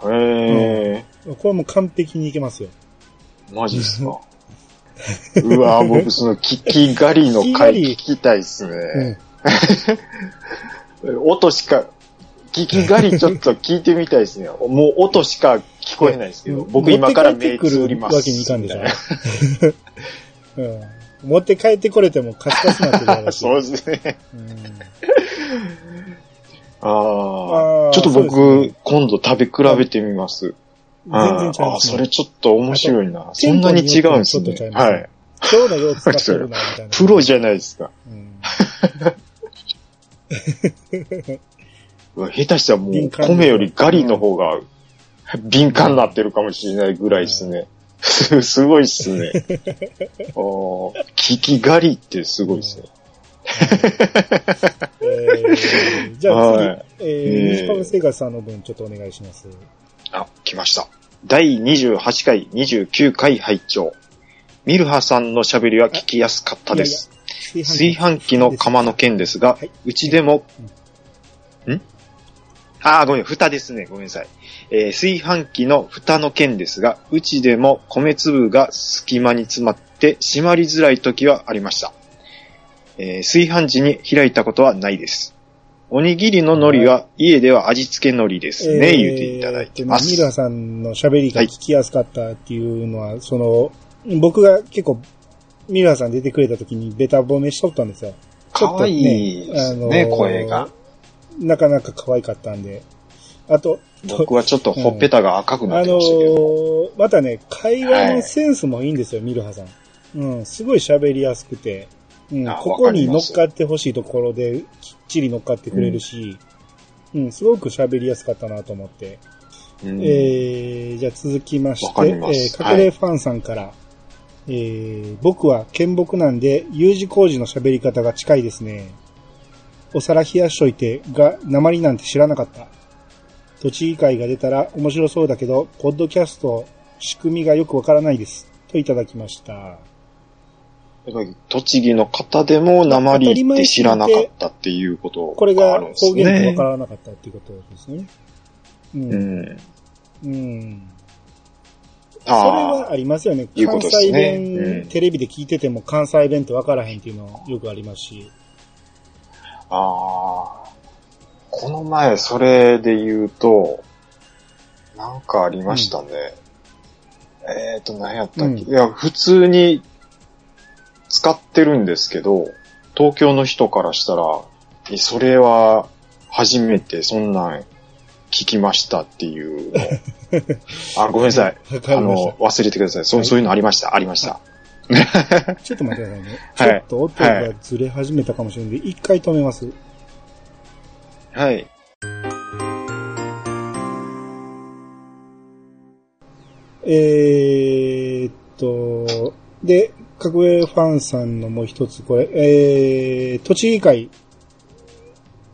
えこれもう完璧にいけますよ。マジっすか？(laughs) うわ、僕そのキキガリの回聞きたいっすうね。ん。(laughs) 音しか、キキガリちょっと聞いてみたいですね。(laughs) もう音しか聞こえないですけど、僕今から目つぶります。持って帰ってくるわけにいかんでしょ。うん。持って帰ってこれてもカスカスになってるやろし。(laughs) そうですね。うんああ。ちょっと僕、今度食べ比べてみます。全然ちゃいあそれちょっと面白いな。そんなに違うんですねはい。今日のよう使ってるな、みたいな。プロじゃないですか。うん (laughs) 下手したらもう米よりガリの方が敏感になってるかもしれないぐらいですね。(laughs) すごいっすね。おーキキガリってすごいっすね。えーじゃあ次、はいえー、えー西パブ生活さんの分ちょっとお願いします。あ、来ました。第28回、29回拝聴ミルハさんの喋りは聞きやすかったです。炊飯器の釜の件ですが、はいうちでも、んあー、ごめん、蓋ですね。ごめんなさい。えー炊飯器の蓋の件ですが、うちでも米粒が隙間に詰まって閉まりづらい時はありました。えー炊飯時に開いたことはないです。おにぎりの海苔は家では味付け海苔ですね、言うていただいてます。ミラさんの喋りが聞きやすかったっていうのは、その、僕が結構、ミラさん出てくれた時にベタ褒めしとったんですよ。ちょっと可愛いですね、声が。。なかなか可愛かったんで。あと、僕はちょっとほっぺたが赤くなあのってましたけど。ーまたね、会話のセンスもいいんですよ、ミルハさん。うん、すごい喋りやすくて、うん、あここに乗っわかってほしいところで、きっちり乗っかってくれるし、うん、すごく喋りやすかったなと思って。うんえー、じゃあ続きまして、えー、隠れファンさんから、えー、僕は剣木なんで、U 字工事の喋り方が近いですね。お皿冷やしといてが、鉛なんて知らなかった。栃木会が出たら面白そうだけど、ポッドキャスト、仕組みがよくわからないです。といただきました。栃木の方でも鉛って知らなかったっていうことこれががあるんです方言とわねか。らなかったっていうことですね。う。うんん。うん。それはあありますよね。関西とですね弁、うんテレビで聞いてても関西弁って分からへんっていうのよくありますし。あ、ああ。この前それで言うと、なんかありましたね。えっ、ー、と、何やったっけ、うんいや、普通に使ってるんですけど、東京の人からしたら、えそれは初めてそんなん聞きましたっていうの。あ、ごめんなさい。(laughs) あの、忘れてください。そう、はいそういうのありました、ありました。た。(laughs) ちょっと待ってくださいね。ちはいょっと音がずれ始めたかもしれないんで、一回止めます。はい。えーっと、で、格上ファンさんのもう一つ、これ、えー、栃木会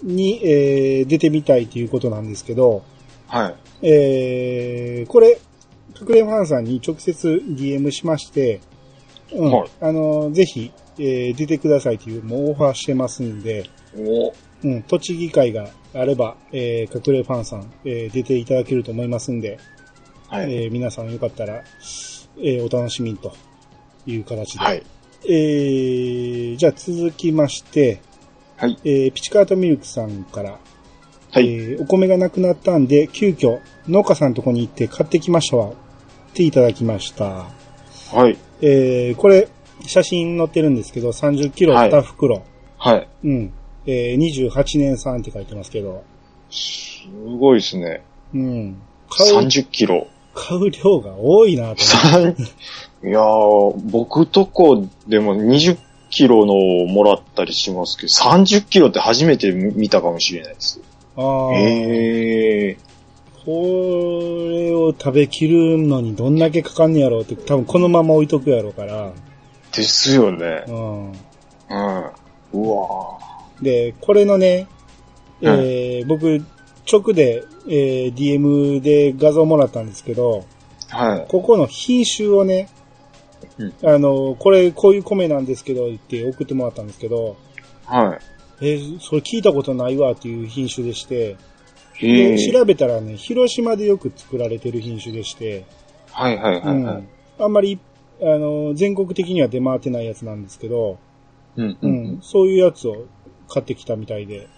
に、えー出てみたいということなんですけど、はい。えー、これ、隠れファンさんに直接 DM しまして、うん、はいあの、ぜひ、えー出てくださいという、もうオファーしてますんで、おうん、栃木会があれば、えー、隠れファンさん、えー出ていただけると思いますんで、はい。えー皆さんよかったら、えーお楽しみにという形で。はい。えー、じゃあ続きまして、はい。えー、ピチカートミルクさんから、はい。えーお米がなくなったんで、急遽農家さんのとこに行って買ってきましたわ。っていただきました。はい。えー、これ、写真載ってるんですけど、30キロはい2袋。はい。うん。えー、28年産って書いてますけど、すごいですね。うん。買う、30キロ。買う量が多いなと思って。三いやー、僕とこでも20キロのをもらったりしますけど、30キロって初めて見たかもしれないです。ああ、ええこれを食べきるのにどんだけかかんねやろうって、多分このまま置いとくやろうから、ー。ですよね。うん。うん。うわで、これのね、えー僕、直で、えー DM で画像もらったんですけど、ーはい。ここの品種をね、うんあの、これ、こういう米なんですけど、って送ってもらったんですけど、はい。えーそれ聞いたことないわっていう品種でして。で調べたらね、広島でよく作られてる品種でして、はいはいはうんいはい。あんまり、あの、全国的には出回ってないやつなんですけど、うんううんん。そういうやつを買ってきたみたいで。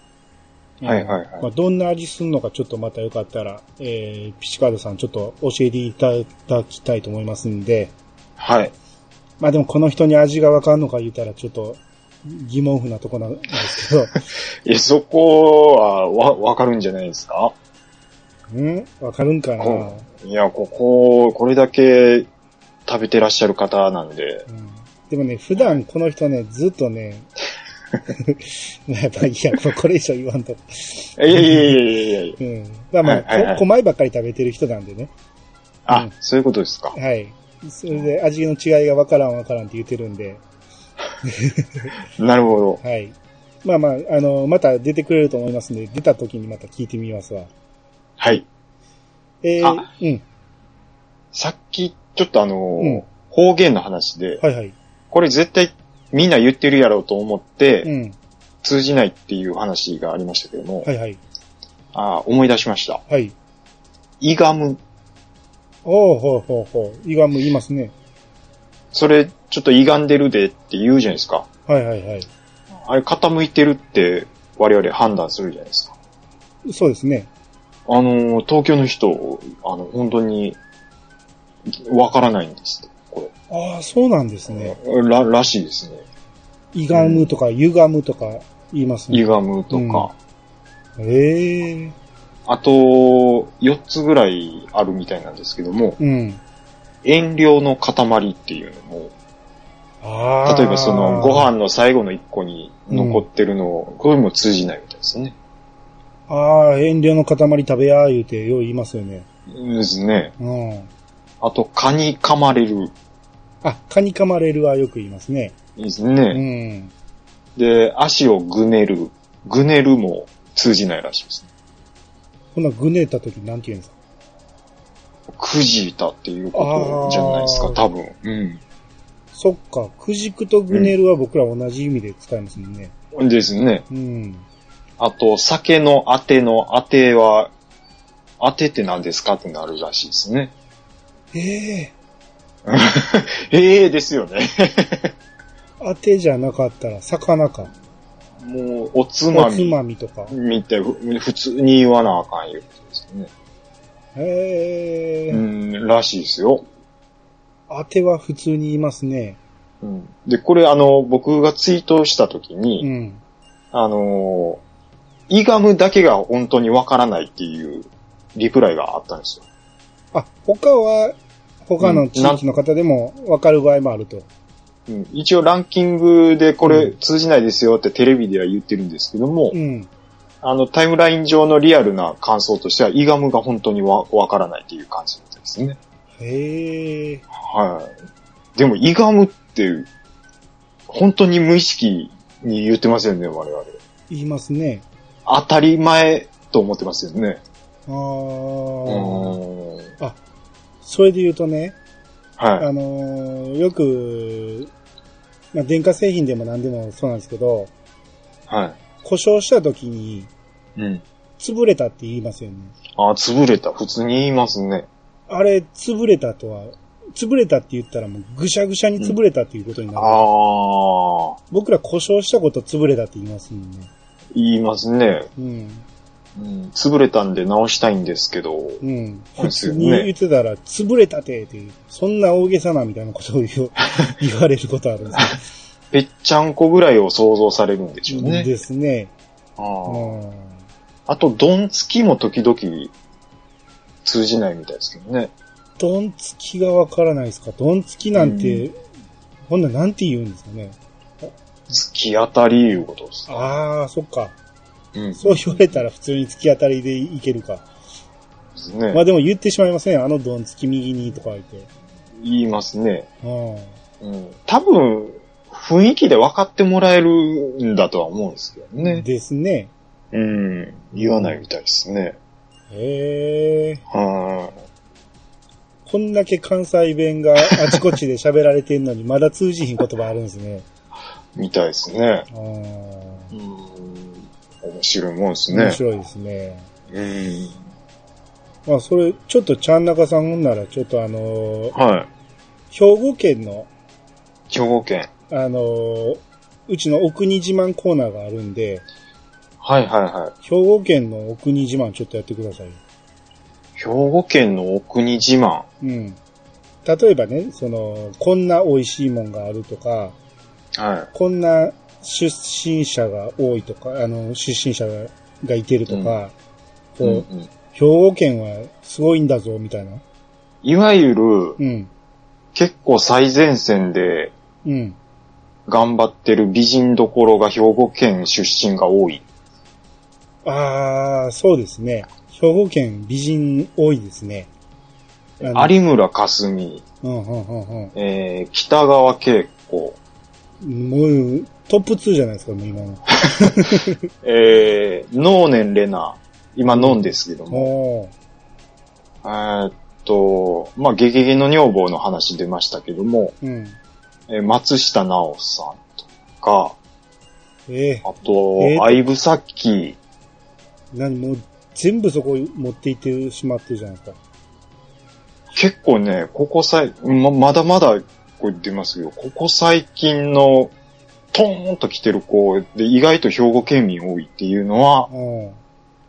うんはいはいはいまあ、どんな味すんのかちょっとまたよかったら、えー、ピチカードさんちょっと教えていただきたいと思いますんで、はい。まあでもこの人に味がわかんのか言ったらちょっと疑問符なとこなんですけど、(laughs) いや、そこは、わ、わかるんじゃないですか？うん？わかるんかな、こいや、ここ、これだけ食べてらっしゃる方なんで、うんでもね、普段この人ね、ずっとね、やっぱいや、これ以上言わんと。いやいやいやいやいやいやうん。まあまあ、はいはいはいこ米ばっかり食べてる人なんでね。あ、うんそういうことですか。はい。それで味の違いがわからんわからんって言ってるんで、(laughs) なるほど。はい。まあまあ、あの、また出てくれると思いますんで、出た時にまた聞いてみますわ。はい。えー、あうん。さっき、ちょっとあのーうん方言の話で、はいはい。これ絶対みんな言ってるやろうと思って、うん。通じないっていう話がありましたけども、はいはい。あー思い出しました。はい。イガム。おーほうほうほう。胃がむ言いますね。それ、ちょっと歪んでるでって言うじゃないですか。はいはいはい。あれ、傾いてるって我々判断するじゃないですか。そうですね。あのー、東京の人、あの、本当に、わからないんですって、こああ、そうなんですね。れ。ら、らしいですね。いがむとか、ゆがむとか言いますね。歪むとか、ええあと、4つぐらいあるみたいなんですけども、うん。遠慮の塊っていうのも、ああ。例えばそのご飯の最後の1個に残ってるのを、これも通じないみたいですね。ああ、遠慮の塊食べやー言うて、よう言いますよね。ですね。うん。あと、蚊に噛まれる。あ、蚊に噛まれるはよく言いますね。いいですうね。ん。で、足をぐねる。ぐねるも通じないらしいですね。ほな、ぐねった時なんて言うんですか？くじいたっていうことじゃないですか、あー多分。うん。そっか、くじくとぐねるは僕ら同じ意味で使いますもんね。ですね。うん。ああと、酒のあてのあては、あてって何ですかってなるらしいですね。え (laughs) えええですよね。(laughs) 当てじゃなかったら魚か。もう、おつまおつみまみとか。みたいふ普通に言わなあかんいうことですね。へえ、うん、らしいですよ。当ては普通に言いますね。うん。で、これあの、僕がツイートしたときに、うん。あのー、イガムだけが本当にわからないっていうリプライがあったんですよ。あ、他は、他の地域の方でも分かる場合もあると。うん、一応ランキングでこれうん通じないですよってテレビでは言ってるんですけども、うん。あのタイムライン上のリアルな感想としては、イガムが本当にわわからないっていう感じですね。へえ。はい。でもイガムって、本当に無意識に言ってますよね、我々。言いますね。当たり前と思ってますよね。あうー。ーんそれで言うとね、はい。あのーよく、まあ、電化製品でも何でもそうなんですけど、は故障した時に、い。うん。潰れたって言いますよね。あ、潰れた。普通に言いますね。あれ、潰れたとは、潰れたって言ったらもうぐしゃぐしゃに潰れたっていうことになる。ああ、僕ら故障したこと潰れたって言いますもんね。言いますね。うん。うん、潰れたんで直したいんですけど、うん。普通に言ってたら、潰れたてっていう、そんな大げさなみたいなことを言う (laughs) 言われることあるんです (laughs) ぺっちゃんこぐらいを想像されるんでしょうよ。ね。ですね。あうーん。あと、ドンつきも時々通じないみたいですけどね。ドンつきがわからないですか？ドンつきなんて、ほんならなんて言うんですかね？突き当たりいうことです。ああ、そっか。うん。そう言われたら普通に突き当たりでいけるか。ですね。まあでも言ってしまいません、あのドンつき右にとか言って。言いますね。ううん。多分、雰囲気で分かってもらえるんだとは思うんですけどん。ね。ですね。うん。言わないみたいですね。へえ。はこんだけ関西弁があちこちで喋られてんのにまだ通じひん言葉あるんですね。い。みたいですね。うん。面白いもんですね。面白いですね。うん。まあそれ、ちょっとちゃんなかさんなら、ちょっとあのーはい。兵庫県の、兵庫県。あのーうちのお国自慢コーナーがあるんで、はいはいはい。兵庫県のお国自慢ちょっとやってください。兵庫県のお国自慢。うん。例えばね、その、こんな美味しいもんがあるとか、はこんな出身者が多いとか、あの、出身者がいてるとか、い。こう、うんうん兵庫県はすごいんだぞ、みたいな。いわゆる、うん。結構最前線でうん。頑張ってる美人どころが兵庫県出身が多い。ああ、そうですね。兵庫県美人多いですね。有村架純、うん、うん、うん、えー、北川景子、うん。もう、トップ2じゃないですか、もう今の。(laughs) えー、能年玲奈、今能ですけども、えーっと、まあ、ゲゲゲの女房の話出ましたけども、うん。えー松下奈緒さんとか、ええあと相武咲、何もう、全部そこ持っていってしまってるじゃないですか。結構ね、ここさい、ま、まだまだ、これ出ますよ。ここ最近の、トーンと来てる子で、意外と兵庫県民多いっていうのは、うん。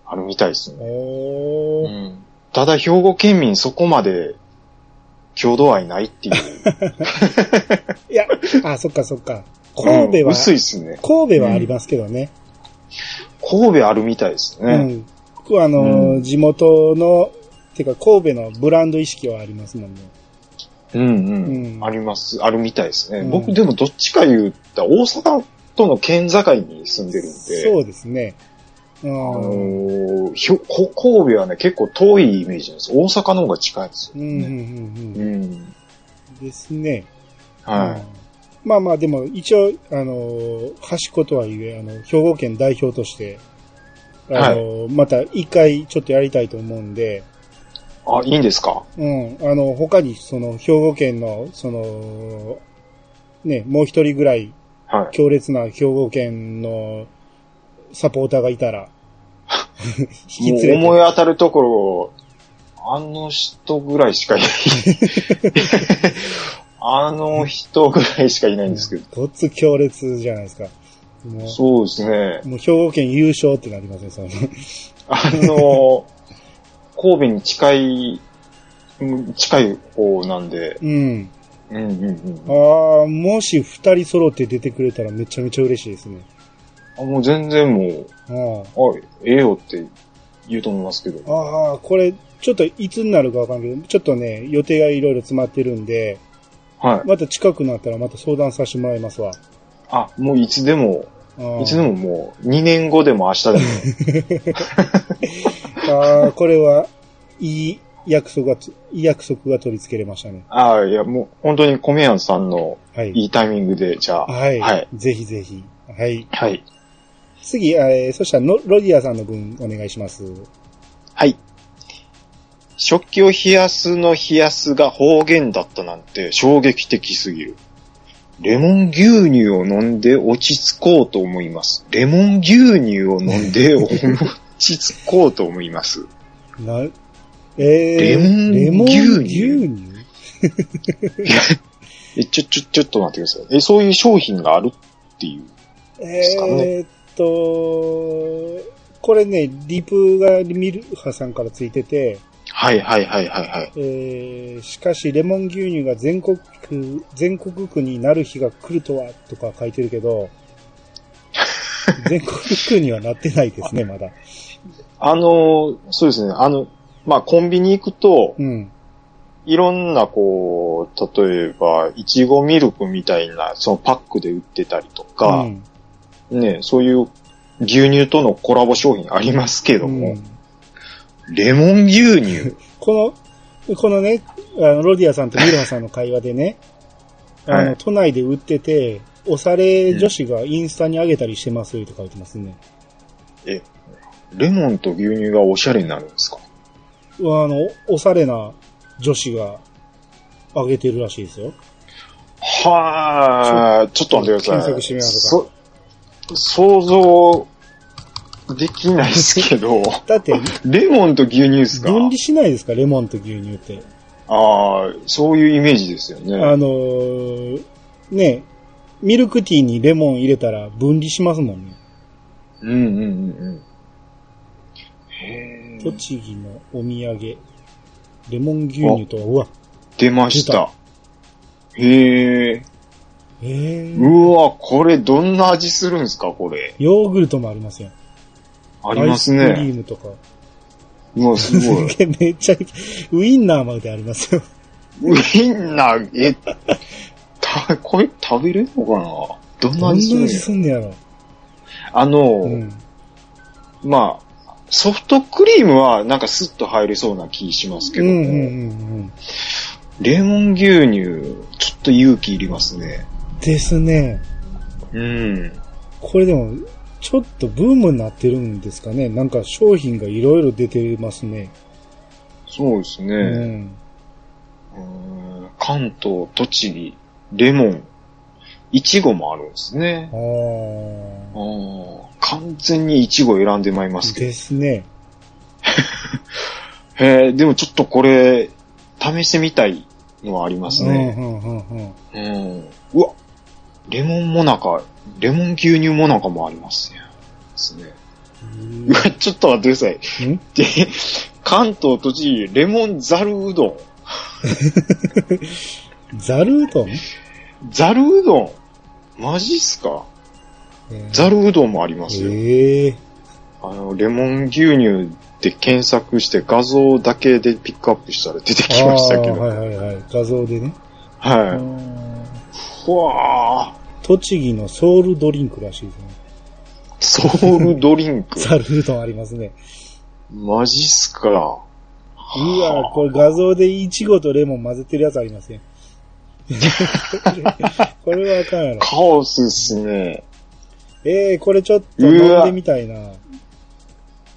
あるみたいですね。うん。ただ、兵庫県民そこまで、郷土愛ないっていう。(laughs) いや、あ、そっかそっか。神戸は、うん薄いっすね。神戸はありますけどね。神戸あるみたいですね。うん。ここはあのーうん地元の、てか神戸のブランド意識はありますもんね。うんうん。うんあります。あるみたいですね。うん僕でもどっちか言ったら大阪との県境に住んでるんで。そうですね。うあのひょこ神戸はね、結構遠いイメージなんです。大阪の方が近いですようん、うん、ね。うん、ううん。ん。ですね。はうんまあまあ、でも一応、あのー、端っことはいえ、あの、兵庫県代表として、あのーまた一回ちょっとやりたいと思うんで、い。あ、いいんですか？うん、あの、他にその、兵庫県の、その、ね、もう一人ぐらいはい。強烈な兵庫県のサポーターがいたら、(laughs) 引き連れて。思い当たるところ、あの人ぐらいしかいない。(laughs) (laughs) あの人ぐらいしかいないんですけど。(laughs) ごっつ強烈じゃないですか。もそうですね。う、もう兵庫県優勝ってなりますね、その。あの、神戸に近い、うん近い方なんで、うん。うんうんうん。ああ、もし二人揃って出てくれたらめちゃめちゃ嬉しいですね。あもう全然もう、ああ、ええよって言うと思いますけど。あああ、これ、ちょっといつになるかわかんないけど、ちょっとね、予定がいろいろ詰まってるんで、はい。また近くなったらまた相談させてもらいますわ。あ、もういつでも、ああいつでももう、2年後でも明日でも。(laughs) ああ、これは、いい約束がつ、いい約束が取り付けれましたね。あいや、もう、本当に米屋さんのはい。いいタイミングで、じゃあ。はい。はい。ぜひぜひ。はい。はい。次、えー、そしたらの、ロディアさんの分お願いします。はい。食器を冷やすの冷やすが方言だったなんて衝撃的すぎる。レモン牛乳を飲んで落ち着こうと思います。レモン牛乳を飲んで落ち着こうと思います。な、えー、レモンレモン牛乳？(laughs) え、ちょ、ちょ、ちょっと待ってください。え、そういう商品があるっていう？すかねえーっと、これね、リプがミルハさんからついてて、はいはいはいはいはい。えーしかしレモン牛乳が全国区、全国区になる日が来るとは、とか書いてるけど、全国区にはなってないですね、(laughs) まだ。あの、そうですね。あの、まあ、コンビニ行くと、うん。いろんな、こう、例えば、いちごミルクみたいな、そのパックで売ってたりとかう、んね、そういう牛乳とのコラボ商品ありますけどうも、んレモン牛乳？(laughs) この、このね、あの、ロディアさんとミルハさんの会話でね、あの、はい都内で売ってて、おされ女子がインスタに上げたりしてますと書いてますね。え、レモンと牛乳がおしゃれになるんですか？あの、おしゃれな女子が上げてるらしいですよ。はーい、ちょっと待ってください。検索してみますそ、想像できないですけど、だって、レモンと牛乳ですか？分離しないですか、レモンと牛乳って。ああ、そういうイメージですよね。あのーね、ミルクティーにレモン入れたら分離しますもんね。うんうんうんうん。へー栃木のお土産。レモン牛乳とは、うわ、出ました。へえ。えー、うわ、これどんな味するんですか、これ。ヨーグルトもありますよ。ありますアイスクリーね。ムとか。うわ、すごい。(laughs) めっちゃ、ウインナーまでありますよ。ウインナー、え、た、これ食べれるのかな？どんな味味するんやすんねやろ？あの、うん。まあ、ソフトクリームはなんかスッと入りそうな気しますけども、うんうんうんうん。レモン牛乳、ちょっと勇気いりますね。ですね。うん。これでも、ちょっとブームになってるんですかね。なんか商品がいろいろ出てますね。そうですね。うん。うん関東、栃木、レモン、いちごもあるんですね。ああ完全にいちご選んでまいりますけど。ですね。へ (laughs) え、でもちょっとこれ、試してみたいのはありますうんね。うん。うわ、レモンもなか、レモン牛乳もなかもありますね。ですね。うわ、ちょっと待ってください。ん？で、(laughs) 関東、栃木、レモンザルうどん。(laughs) ザルうどん？ザルうどんマジっすか？えーざるうどんもありますよ。ええあの、レモン牛乳で検索して画像だけでピックアップしたら出てきましたけど。はいはいはい。画像でね。はい。うわ栃木のソウルドリンクらしいですね。ーソウルドリンク？(laughs) ザルうどんありますね。マジっすか。うわこれ画像でイチゴとレモン混ぜてるやつありますね。(laughs) これはあかんやろ。カオスっすね。ええー、これちょっと飲んでみたいな。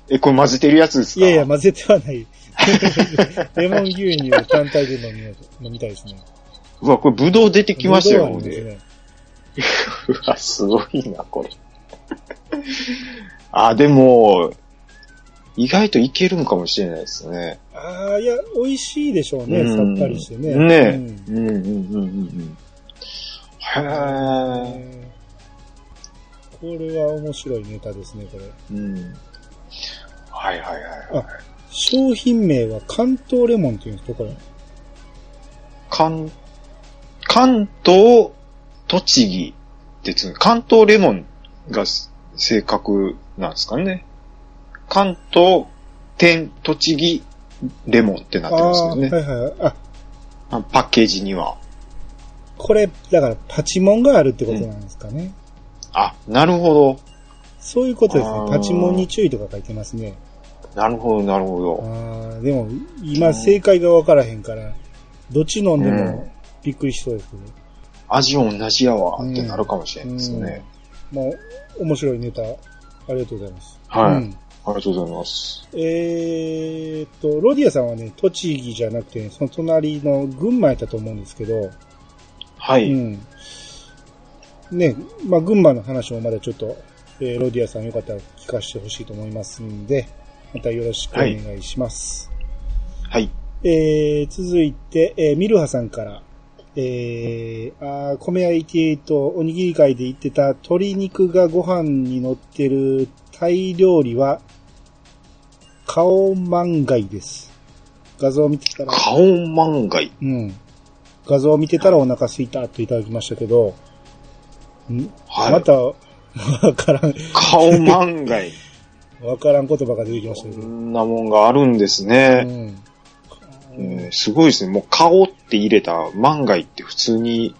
え、これ混ぜてるやつですか？いやいや、混ぜてはない。(laughs) レモン牛乳を単体で飲み飲みたいですね。うわ、これブドウ出てきましたよ、で。ね (laughs) うわ、すごいな、これ。(laughs) あ、でも、意外といけるんかもしれないですね。ああ、いや、美味しいでしょうね。うんさっぱりしてね。ねえ。うんうんうんうん。へえ。えーこれは面白いネタですね、これ。うん。はいはいはいはい。商品名は関東レモンっていうんですか、これ。関、関東、栃木ってつ関東レモンが正確なんですかね。関東、天、栃木、レモンってなってますよね。はいはい。あ、あパッケージには。これ、だからパチモンがあるってことなんですかね。あ、なるほそういうことですねパチモンに注意とか書いてますね。ど。なるほど、なるほあど。ーでも、今正解がわからへんから、どっち飲んでうもびっくりしそうですけど。味同じやわってなるかもしれないですね。もう、面白いネタ、ありがとうございます。はいうんありがとうございます。えーっと、ロディアさんはね、栃木じゃなくて、その隣の群馬やったと思うんですけど、はい。うん。ね、まあ、群馬の話もまだちょっと、えーロディアさんよかったら聞かせてほしいと思いますんで、またよろしくお願いします。はい。えー、続いて、えーミルハさんから、えー、あー米屋88おにぎり会で言ってた鶏肉がご飯に乗ってるタイ料理は、カオマンガイです。画像を見てたら、カオマンガイ。うん。画像を見てたらお腹すいたといただきましたけど、んはい。また、わからん、カオマンガイ。(laughs) わからん言葉が出てきましたけこど。んなもんがあるんですうね。ん。えーすごいですね。もう、顔って入れた万が一って普通に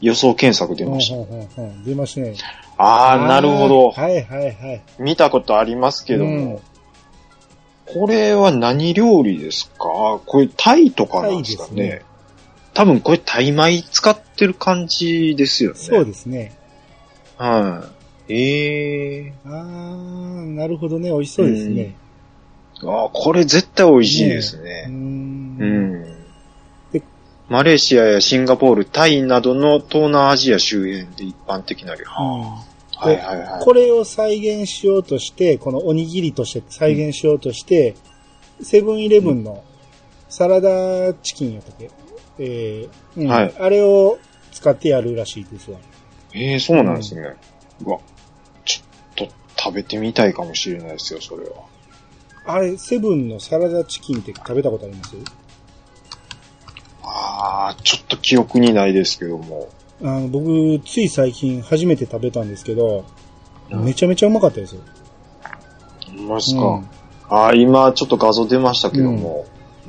予想検索出ました。うんうんうんうん出ましたね。ああ、なるほど。はいはいはい。見たことありますけども。これは何料理ですか？これタイとかなんですかねね多分これタイ米使ってる感じですよね。そうですね。はい。ええあー、なるほどね。美味しそうですね。ああ、これ絶対美味しいですうね。ー。うんんで。マレーシアやシンガポール、タイなどの東南アジア周辺で一般的な料理。うんはいはいはい。これを再現しようとして、このおにぎりとして再現しようとして、セブンイレブンのサラダチキンやったっけ？えーうんはいあれを使ってやるらしいですわ。ええそうなんですね。うわ、ちょっと食べてみたいかもしれないですよ、それは。あれ、セブンのサラダチキンって食べたことあります？ああ、ちょっと記憶にないですけども。あの僕、つい最近初めて食べたんですけど、うんめちゃめちゃうまかったですよ。ほんまですか？うんああ、今ちょっと画像出ましたけども、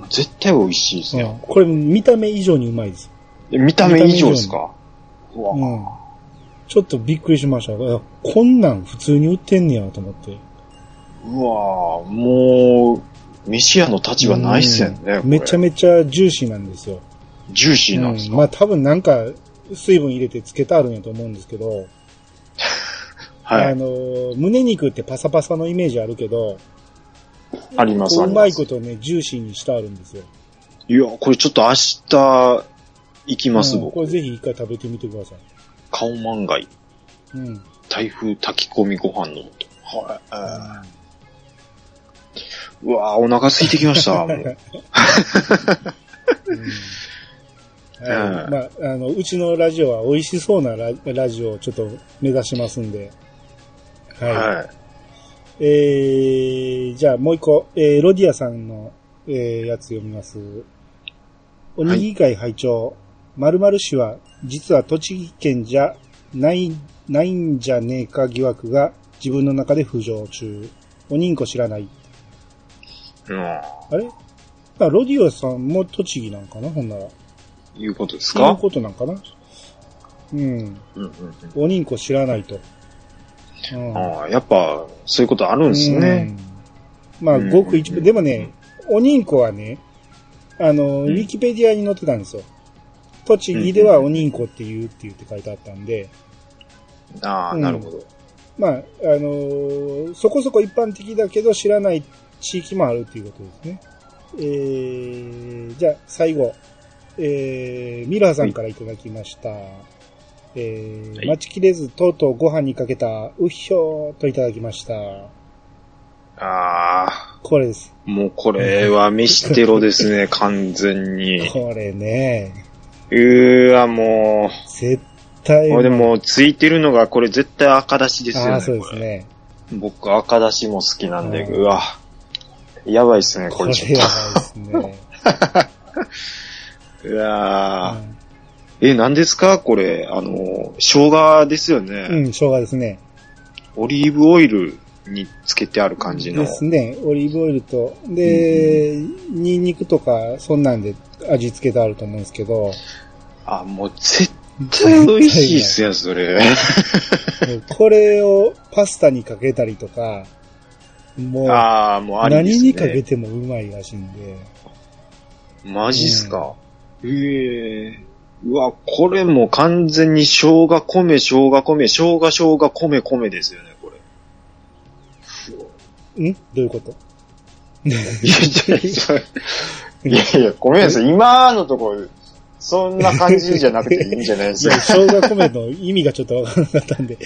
絶対美味しいですうんね。これ見た目以上にうまいです。え見た目以上ですか？うん。ちょっとびっくりしました。あこんなん普通に売ってんねやと思って。うわもう、飯屋の立場ないっすよね。めちゃめちゃジューシーなんですよ。ジューシーなんですか、うんまあ多分なんか水分入れてつけてあるんやと思うんですけど、(laughs) はい。あの、胸肉ってパサパサのイメージあるけど、あります、あります。うまいことね、ジューシーにしてあるんですよ。いや、これちょっと明日、行きます、うんこれ僕。ぜひ一回食べてみてください。顔満貝。うん。台風炊き込みご飯の素。はい。うわお腹空いてきました、もう。(laughs) うんはい。まあ、あの、うちのラジオは美味しそうなララジオをちょっと目指しますんで。はい。はい。えー、じゃあもう一個、えー、ロディアさんの、えー、やつ読みます。おにぎり会会長、〇〇氏は、実は栃木県じゃない、ないんじゃねえか疑惑が自分の中で浮上中。おにんこ知らない。うん。あれ？あロディオさんも栃木なんかな？ほんなら。いうことですそういうかことなんかな？うん。うんうんうん。おにんこ知らないと。うん。ああ、やっぱ、そういうことあるんですね。うん。まあ、うんごく一部、でもね、おにんこはね、あの、ウィキペディアに載ってたんですよ。栃木ではおにんこって言うって言って書いてあったんで、ああ、うんなるほど。まあ、あのーそこそこ一般的だけど知らない地域もあるっていうことですね。えー、じゃあ最後、えー、ミラーさんからいただきました。えーはい待ちきれずとうとうご飯にかけた、うっひょーといただきました。ああ、これです。もうこれは飯テロですね、(laughs) 完全に。これね、うーわ、も絶対う。これでもうついてるのが、これ絶対赤だしですよね。ああ、そうですね。僕赤だしも好きなんで、うんうわ。やばいっすね、ここれれちょっやばいですね。と。(laughs) うわーうんえ、何ですか？これ、あの、生姜ですよね。うん、生姜ですね。オリーブオイルにつけてある感じの。ですね。オリーブオイルと、で、ニンニクとか、そんなんで味付けてあると思うんですけど、あ、もう絶対美味しいっすよ、それ。(laughs) これをパスタにかけたりとか、もう、ああ、もうありですね。何にかけてもうまいらしいんで、マジっすか？ええうわ、これもう完全に生姜米、生姜米、生姜生姜米米ですよね、これ。ん？どういうこと？いやいやごめんなさい。今のところ、そんな感じじゃなくていいんじゃないですか？生姜米の意味がちょっとわからなかったんで。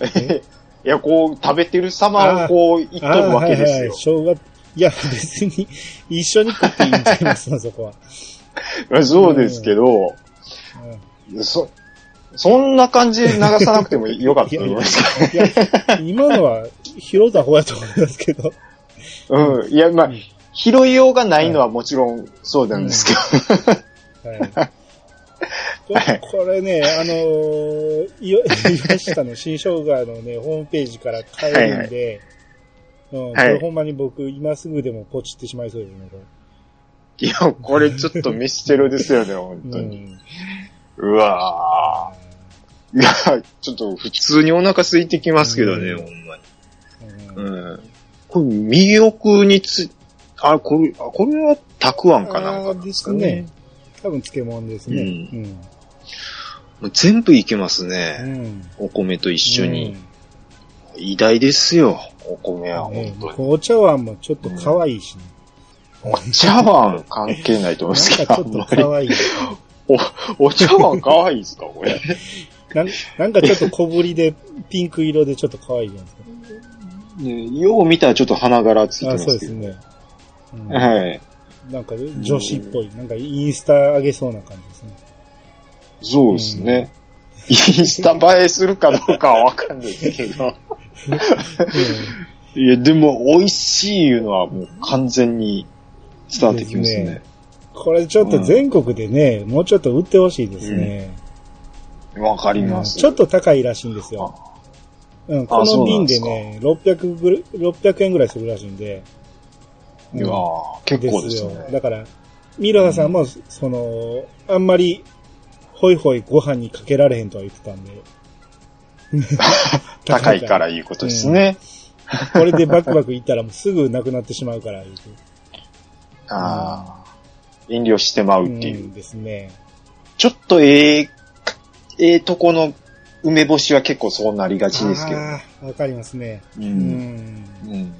(laughs) いや、こう、食べてる様をこう、言っとるわけですよ。生姜、いや、別に一緒に食っていいんちゃいますの、そこは。そうですけど、うんそ、そんな感じで流さなくてもよかったと思います。いや、今のは拾った方やと思いますけど。うん。いや、まあ、拾いようがないのはもちろんそうなんですけど。はい。これね、あのー、いよ (laughs) 岩下の新生姜のね、ホームページから買えるんで、うん、こはいれほんまに僕、今すぐでもポチってしまいそうですね、こいや、これちょっとミステロですよね、(laughs) 本当れ。うに。ん。うわぁ。いや、ちょっと普通にお腹空いてきますけどね、うんほんまに。うんうん。これ、右奥につ、あ、これ、あこれはたくあんかなんかですかね。ですね多分漬物ですね。うんうん。もう全部いけますうね。ん。お米と一緒に。偉大ですよ、お米は、うん。ね本当に。お茶碗もちょっと可愛いしね。お茶碗関係ないと思うんですけど、なんかちょっと可愛い。お、お茶碗可愛いですか、これ。なんなんかちょっと小ぶりで、ピンク色でちょっと可愛いじゃないですか。ね、よう見たらちょっと花柄ついてあ、まそうすけど。ですね。うんはい。なんか女子っぽい、なんかインスタ上げそうな感じですね。そうですね。インスタ映えするかどうかはわかんないですけど。いや、でも、美味しいいうのはもう完全に伝わってきますね。ですねこれちょっと全国でね、もうちょっと売ってほしいですね。わ、かります。ちょっと高いらしいんですよ。うん、この瓶でね、600ぐる、600円ぐらいするらしいんで。いやー結構ですよ。ね。だから、ミロハさんも、その、あんまり、ホイホイご飯にかけられへんとは言ってたんで。(laughs) 高いからいうことですね。これでバクバクいったらもうすぐなくなってしまうから、言うてああ。遠慮してまうっていう。うんですね。ちょっとええ、ええとこの梅干しは結構そうなりがちですけど。わかりますね。う。うんん。うん。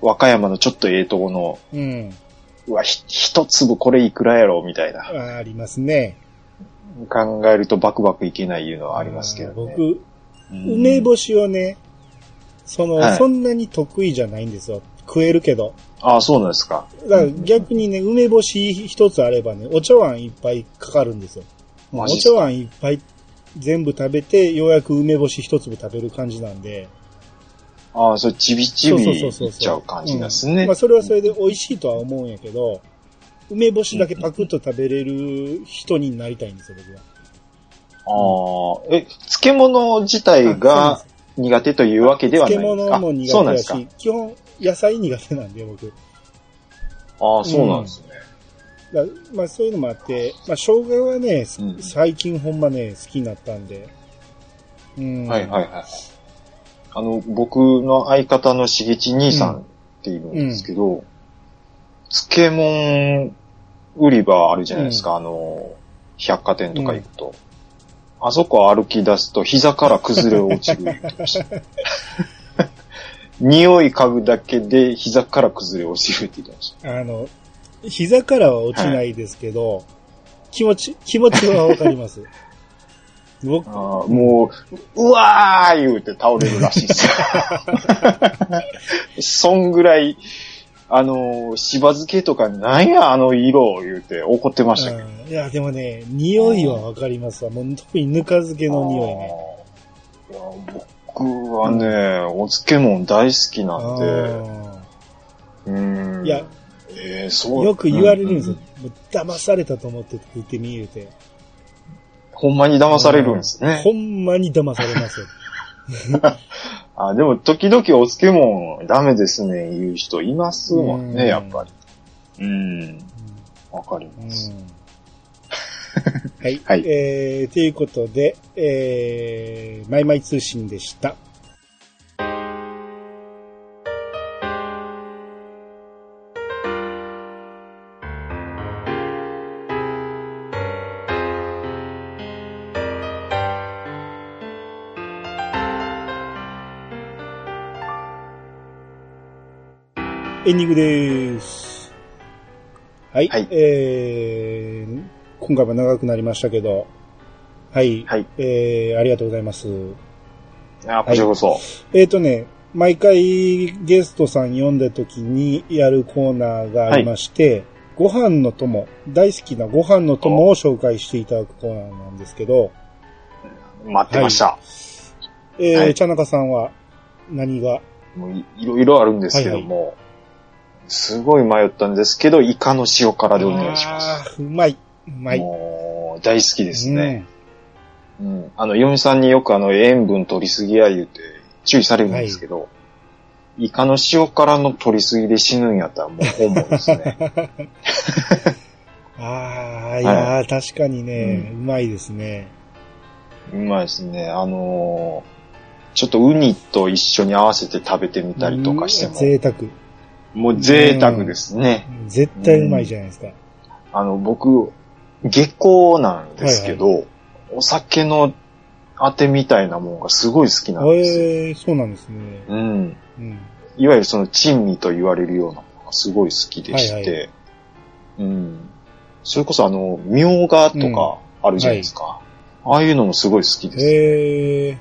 和歌山のちょっとええとこの、うん。うわ、ひ一粒これいくらやろみたいな。あありますね。考えるとバクバクいけないいうのはありますけどね。僕、うん梅干しをね、その、はいそんなに得意じゃないんですよ。食えるけど。ああ、そうなんですか。だから逆にね、梅干し一つあればね、お茶碗いっぱいかかるんですよ。おマジっすか茶碗いっぱい全部食べて、ようやく梅干し一粒食べる感じなんで。ああ、それちびちびいっちゃう感じなんですねうんまあ。それはそれで美味しいとは思うんやけど、梅干しだけパクッと食べれる人になりたいんですよ、僕は。ああ、え、漬物自体が苦手というわけではない漬んですか物も苦そうなんですか手だし、基本野菜苦手なんで、僕。ああ、そうなんですね。だまあそういうのもあって、まあ生姜はね、うん最近ほんまね、好きになったんで。うん。はいはいはい。あの、僕の相方のしげち兄さんっているんですけど、漬物売り場あるじゃないですか、あの、百貨店とか行くと。あそこ歩き出すと膝から崩れ落ちる言ってました。(laughs) 匂い嗅ぐだけで膝から崩れ落ちるって言ってました。あの、膝からは落ちないですけど、気持ち、気持ちはわかります。(laughs) 僕、あーもう、うわー言うて倒れるらしいですよ。(laughs) そんぐらい、あの、しば漬けとかなんやあの色言うて怒ってましたけど。うんいや、でもね、匂いはわかりますわ。もう特にぬか漬けの匂いね。僕はね、お漬物大好きなんで、あうん。いや、えーそう。よく言われるんですよう。もう騙されたと思って食ってみるて。ほんまに騙されるんですねほ。んまに騙されますよ。(laughs) あ、でも時々お漬物ダメですね、言う人いますもんうんね、やっぱり。うん。わかりうんます。(laughs) はい。はいえー、ということで、えー、マイマイ通信でした。エンディングです。はい。はいえー、今回も長くなりましたけど、はい。はい。えー、ありがとうございます。あ、こちらこそ。えっ、とね、毎回ゲストさん呼んだ時にやるコーナーがありまして、ご飯の友、大好きなご飯の友を紹介していただくコーナーなんですけど、待ってました。えーはい茶中さんは何が？もういいろいろあるんですけども、すごい迷ったんですけど、イカの塩辛でお願いします。うまい。うまい。もう、大好きですね。うん。うん。あの、嫁さんによくあの、塩分取りすぎや言うて注意されるんですけど、イカの塩辛の取りすぎで死ぬんやったらもう本望ですね。(laughs) ああ、いやー、確かにね、うまいですね。うまいですね。あのーちょっとウニと一緒に合わせて食べてみたりとかしても、うん贅沢。もう贅沢ですね。絶対うまいじゃないですか。あの、僕、下校なんですけど、お酒のあてみたいなもんがすごい好きなんですよ。ええー、そうなんですね。うん。うん。いわゆるその珍味と言われるようなものがすごい好きでして、はいはうん。それこそあの、みょうがとかあるじゃないですか。ああいうのもすごい好きです。ええ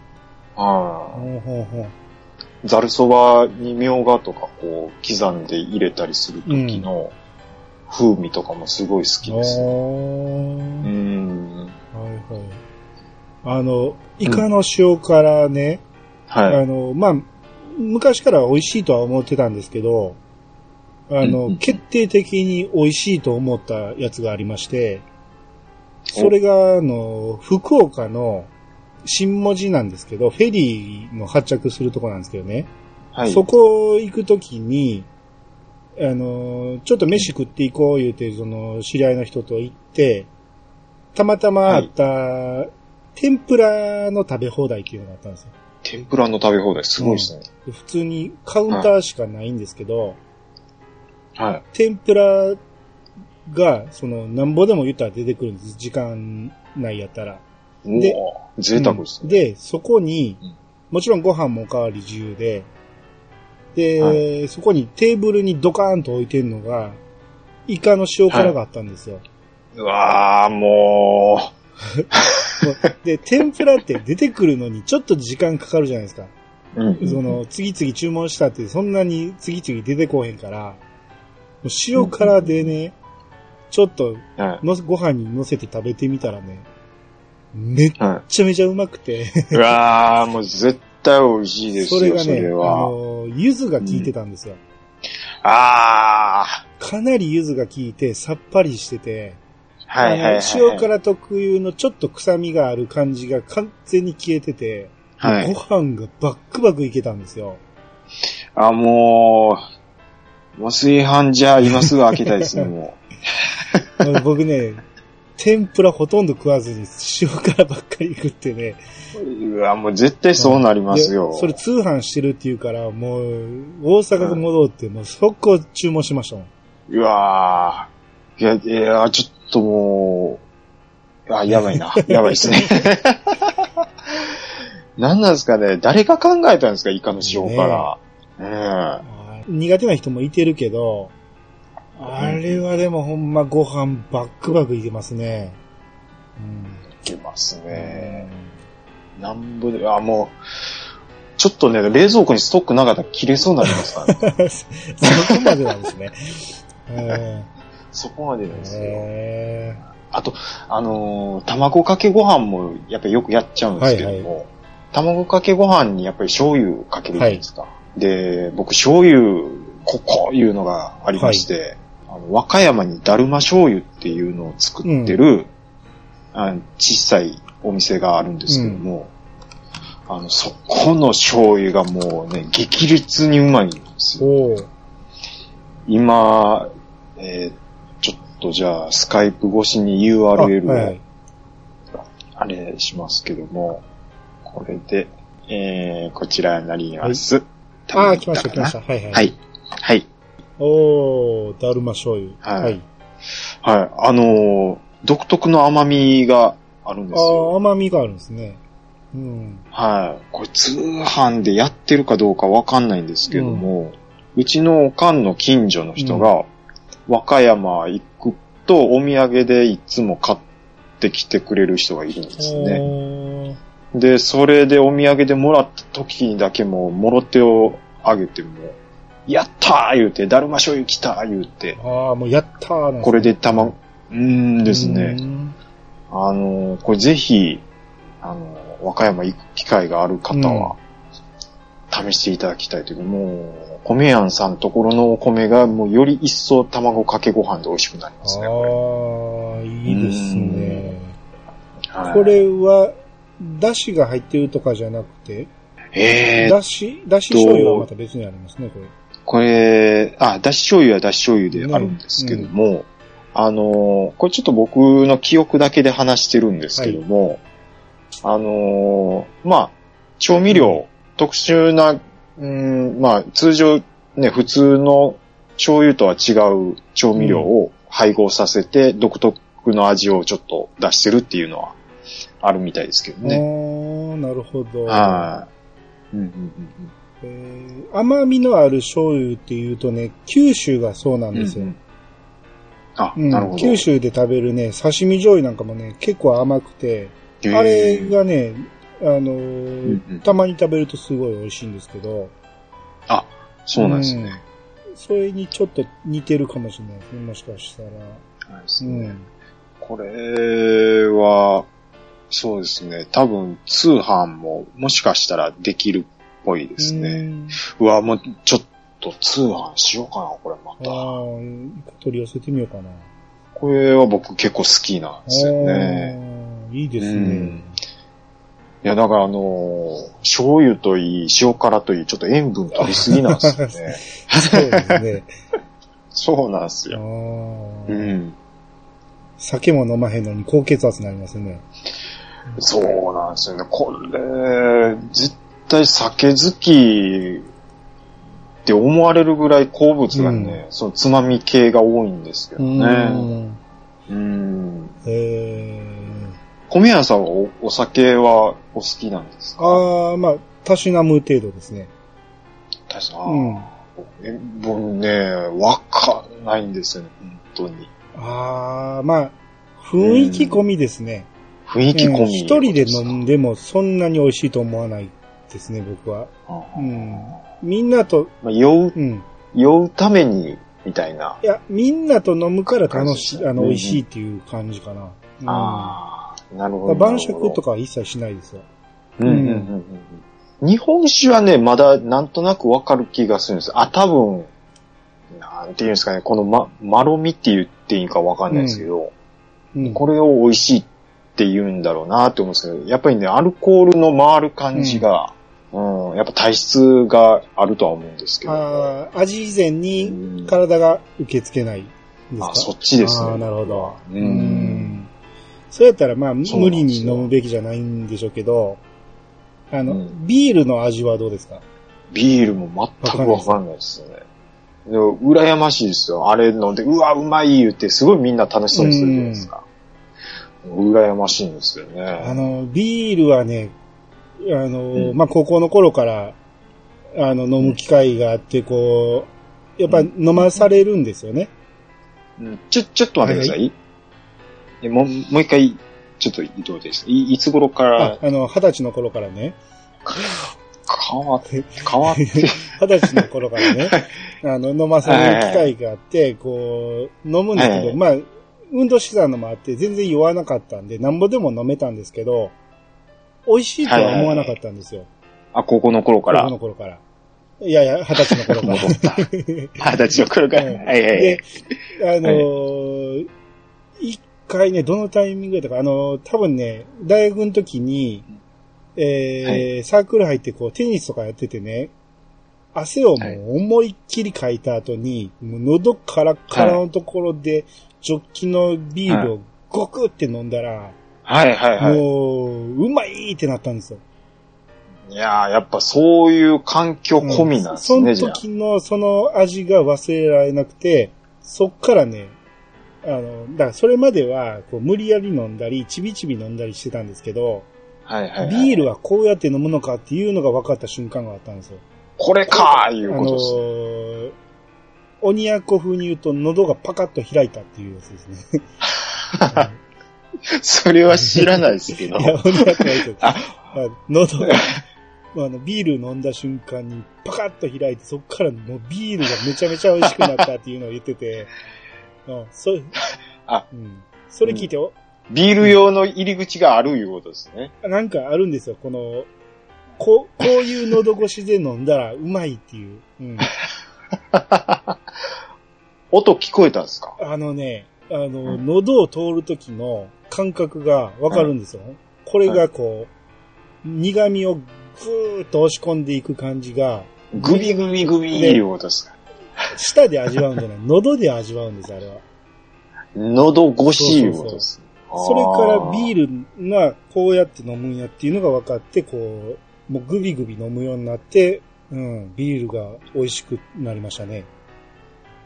はー。ほうほうほう。い。ざるそばにみょうがとかこう刻んで入れたりする時の風味とかもすごい好きです。あうーん。はいはい。あの、イカの塩辛ね、はい。あの、まあ、昔から美味しいとは思ってたんですけど、あの、うんうん決定的に美味しいと思ったやつがありまして、それが、あの、福岡の新文字なんですけど、フェリーの発着するとこなんですけどね、はい。そこ行くときに、あの、ちょっと飯食っていこう言うて、その、知り合いの人と行って、たまたまあった、天ぷらの食べ放題っていうのがあったんですよ。天ぷらの食べ放題すごいですね。で普通にカウンターしかないんですけど、はい。天ぷらが、その、なんぼでも言ったら出てくるんです。時間内やったら。で贅沢ですね。うんで、そこにうん、もちろんご飯もおかわり自由で、で、はそこにテーブルにドカーンと置いてるのが、イカの塩辛があったんですよ。うわー、も (laughs) で、天ぷらって出てくるのにちょっと時間かかるじゃないですか。う。うん。その、次々注文したってそんなに次々出てこへんから、塩辛でね、ちょっとはい。のご飯に乗せて食べてみたらね、めっはちゃめちゃうまくて、い。うわー、もう絶対美味しいですよ、それがね、あ。の、柚子が効いてたんですよ。あかなり柚子が効いてさっぱりしてて、ー、はいはいはい、塩辛特有のちょっと臭みがある感じが完全に消えてて、はいご飯がバックバクいけたんですよ。あ、もう、もう炊飯じゃ今すぐ開けたいですね、も (laughs) 僕ね、天ぷらほとんど食わずに塩辛ばっかり食ってね。う。うわ、もう絶対そうなりますよ。でそれ通販してるっていうから、もう、大阪戻って、もう速攻注文しましたもん。うわーいや、いや、ちょっともう、あ、やばいな。(laughs) やばいですね。何なんですかね誰が考えたんですかイカの塩辛。うん。苦手な人もいてるけど、あれはでもほんまご飯バックバクいけますね。いけますうん。ね。なんぼで、あ、もう、ちょっとね、冷蔵庫にストックなかったら切れそうになりますからね。(laughs) そこまでなんですね。(laughs) えそこまでなんですよ。えあと、あのー卵かけご飯もやっぱりよくやっちゃうんですけども、はい卵かけご飯にやっぱり醤油かけるじゃないですか。で、僕醤油、ここいうのがありまして、あの和歌山にだるま醤油っていうのを作ってる、あ小さいお店があるんですけども、あの、そこの醤油がもうね、激烈にうまいんですよ。今、えーちょっとじゃあ、スカイプ越しにあ URL を、はいあれしますけども、これで、えー、こちらになります。ああ、来ました来ました。ははいはい。はい。はい。おー、だるま醤油。はいはい。はい。あのー独特の甘みがあるんですああ、よ。甘みがあるんですね。うん。はい。これ通販でやってるかどうかわかんないんですけども、うちのおかんの近所の人が、和歌山行くとお土産でいつも買ってきてくれる人がいるんですね。ね。で、それでお土産でもらった時にだけもう、もろ手をあげても、やったー言うて、だるま醤油来たー言うて、ああ、もうやったーこれで卵、うーんですうね。んあのー、これぜひ、あのー、和歌山行く機会がある方は、試していただきたいというか、もう、米屋さんところのお米がもうより一層卵かけご飯で美味しくなりますね。こああ、いいですね。れはいこれは、だしが入ってるとかじゃなくて、えー、だし、だし醤油はまた別にありますね、これ。これ、あ、だし醤油はだし醤油であるんですけども、あのーこれちょっと僕の記憶だけで話してるんですけども、あのーまあ、調味料、特殊な、うん、まあ、通常ね、普通の醤油とは違う調味料を配合させて、独特の味をちょっと出してるっていうのはあるみたいですけどね。ああ、なるほど。はい。うんうんうんうんえー甘みのある醤油っていうとね、九州がそうなんですよ。うんうんあ、うんなるほど。九州で食べるね、刺身醤油なんかもね、結構甘くて、へーあれがね、あのーうんうんたまに食べるとすごい美味しいんですけど、そうなんですね。うんそれにちょっと似てるかもしれないですね、もしかしたら。はいですねうん。これは、そうですね。多分通販ももしかしたらできるっぽいですうね。んうわ、もうちょっと通販しようかな、これまあた。あ、取り寄せてみようかな。これは僕結構好きなんですよね。いいですねうん。いや、だからあのー醤油といい、塩辛といい、ちょっと塩分取りすぎなんですよね。そうですね。(laughs) そうなんですあよ。ーうん。酒も飲まへんのに高血圧になりますね。そうなんですよね。これ、絶対酒好きって思われるぐらい鉱物がね、そのつまみ系が多いんですけどうね。ん。うん。え米屋さんはおお酒はお好きなんですー、か？ああ、まあ、たしなむ程度ですね。確かうんえ僕ね、わかんないんですよね、本当に。ああ、まあ、雰囲気込みですね。雰囲気込み、うん一人で飲んでもそんなに美味しいと思わないですね、僕は。ううんん。みんなと、まあ、酔う、うん。酔うために、みたいな。いや、みんなと飲むから楽しい、あの、うん美味しいっていう感じかな。うんああ、なるほど。晩酌とかは一切しないですよ。うんうんうんうんうん。日本酒はね、まだなんとなくわかる気がするんです。あ、多分、なんていうんですかね、このま、まろみって言っていいかわかんないですけど、うん。これを美味しいって言うんだろうなって思うんですけど、やっぱりね、アルコールの回る感じが、うん、やっぱ体質があるとは思うんですけど。あー味以前うにん体が受け付けないんですか？あ、そっちですね。あーなるほど。う。うんん。そうやったら、まあ、無理に飲むべきじゃないんでしょうけど、あの、うんビールの味はどうですか？ビールも全くわかんないですよね。でも羨ましいですよ。あれ飲んで、うわ、うまい言って、すごいみんな楽しそうにするじゃないですか。羨ましいんですよね。あの、ビールはね、あの、うん。まあ、高校の頃から、あの、飲む機会があって、こう、やっぱ飲まされるんですよね。うん。ちょ、ちょっと待ってください。えもう、もう一回、ちょっと移動です。いいつ頃かあら？あの、二十歳の頃からね、変わって、変わって、(laughs) 二十歳の頃からね、あの、飲まされる機会があって、こう、飲むんですけど、はい。まあ、運動してたのもあって、全然酔わなかったんで、なんぼでも飲めたんですけど、美味しいとは思わなかったんですよ。あ、高校の頃から？高校の、頃から。いやいや、二十歳の頃から。戻った。二十歳の頃から。う (laughs) んはいはいはいで。、あのー一回ね、どのタイミングだったか、あのー多分ね、大学の時に、えーサークル入ってこう、テニスとかやっててね、汗をもう思いっきりかいた後に、もう喉カラッカラのところで、ジョッキのビールをゴクって飲んだら、はいはいはい。もう、うまいってなったんですよ。いやーやっぱそういう環境込みなんですね、うんそ。の時のその味が忘れられなくて、そっからね、あの、だからそれまでは、こう無理やり飲んだり、ちびちび飲んだりしてたんですけど、はいはい、はい。ビールはこうやって飲むのかっていうのが分かった瞬間があったんですよ。これかーいうあのことですね。ー、鬼奴風に言うと喉がパカッと開いたっていうやつですね。(laughs) それは知らないですけど。いや、鬼奴が言うと、ああ喉が、あの、ビール飲んだ瞬間にパカッと開いて、そっからもうビールがめちゃめちゃ美味しくなったっていうのを言ってて、(laughs) うん、そ、あうん。それ聞いて、おビール用の入り口があるいうことですね。なんかあるんですよ、この、こう、こういう喉越しで飲んだらうまいっていう。うん。(laughs) 音聞こえたんですか？あのね、あの、うん喉を通る時の感覚がわかるんですよ。これがこう、苦味をぐーっと押し込んでいく感じが、グビグビグビいうことですか舌で味わうんじゃない、(laughs) 喉で味わうんです、あれは。喉越しいうことですね。それからビル。ールがこうやって飲むんやっていうのが分かって、こう、もうグビグビ飲むようになって、うん、ビールが美味しくなりましたね。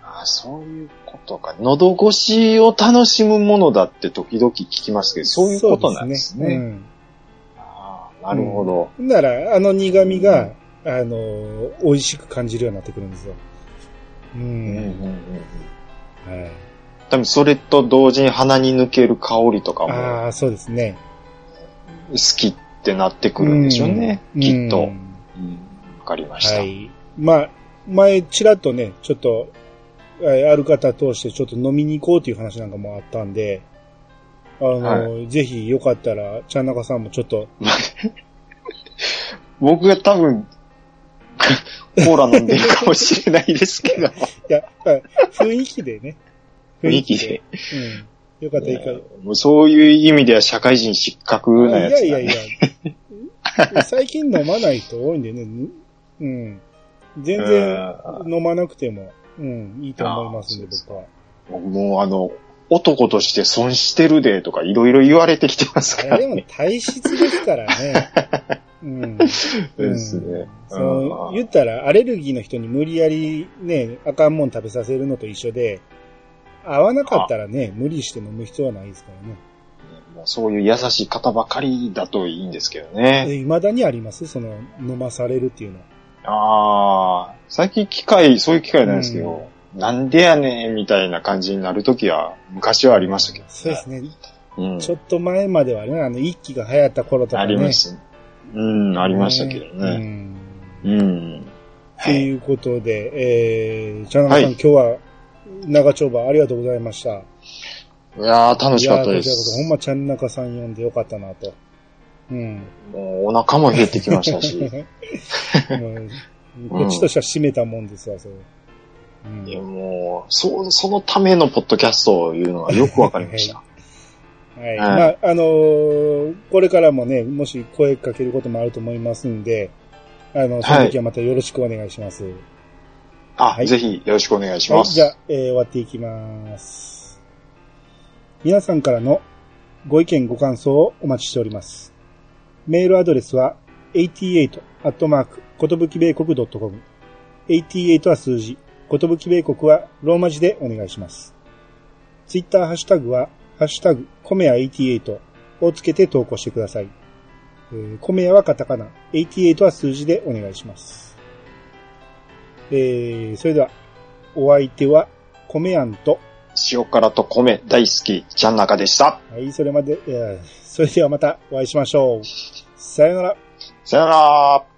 あそういうことか。喉越しを楽しむものだって時々聞きますけど、そういうことなんですね。あーなるほど。うん。なら、あの苦味が、あの、美味しく感じるようになってくるんですよ。う。うんうんんうんうんはい。多分それと同時に鼻に抜ける香りとかもああ、そうですね。好きってなってくるんでしょうね。うんきっと。ううんんわかりました。はい。まあ、前、ちらっとね、ちょっと、えーある方通してちょっと飲みに行こうという話なんかもあったんで、あの、ぜひよかったら、ちゃんなかさんもちょっと、(laughs) 僕が多分、(laughs) コーラ飲んでるかもしれないですけど。(laughs) いや、まあ雰囲気でね。雰囲気で。うん。よかったらいいか。もうそういう意味では社会人失格なやつだ、ね。いやいやいや。最近飲まない人多いんでね。うん。全然飲まなくても、うん、いいと思いますんで、僕は。僕もうあの、男として損してるでとかいろいろ言われてきてますからあれでもね。体質ですからね。(laughs) うん。ですね。その言ったら、アレルギーの人に無理やりね、あかんもん食べさせるのと一緒で、合わなかったらね、無理して飲む必要はないですからね。もうそういう優しい方ばかりだといいんですけどね。え未だにあります？その、飲まされるっていうのは。ああ、最近機会、そういう機会ないですけど、なんでやねんみたいな感じになるときは、昔はありましたけど、そうですね。うん。ちょっと前まではね、あの、一気が流行った頃とかね。ありました。うん、ありましたけどうね。ん。うん。ということで、えー、チャンナさん、はい今日は、長丁場ありがとうございました。いやー、楽しかったでいやほんす。まちゃんなかさん呼んでよかったなと。うん。もうお腹も減ってきましたし。(laughs) こっちとしては締めたもんですわ、それ。うんいや、もう、そう、そのためのポッドキャストを言うのがよくわかりました。(laughs) はい。まあ、あのーこれからもね、もし声かけることもあると思いますんで、あの、その時はまたよろしくお願いします。あ、はいぜひよろしくお願いしはい、ます。じゃあ、えー終わっていきます。皆さんからのご意見ご感想をお待ちしております。メールアドレスは、88アットマーク、ことぶき米国 .com。88は数字、ことぶき米国はローマ字でお願いします。ツイッターハッシュタグは、ハッシュタグ、コメヤ88をつけて投稿してください。えー、コメヤはカタカナ、88は数字でお願いします。えー、それでは、お相手は、コメヤンと、塩辛と米大好き、ちゃん中でした。はい、それまで、それではまたお会いしましょう。さよなら。さよなら。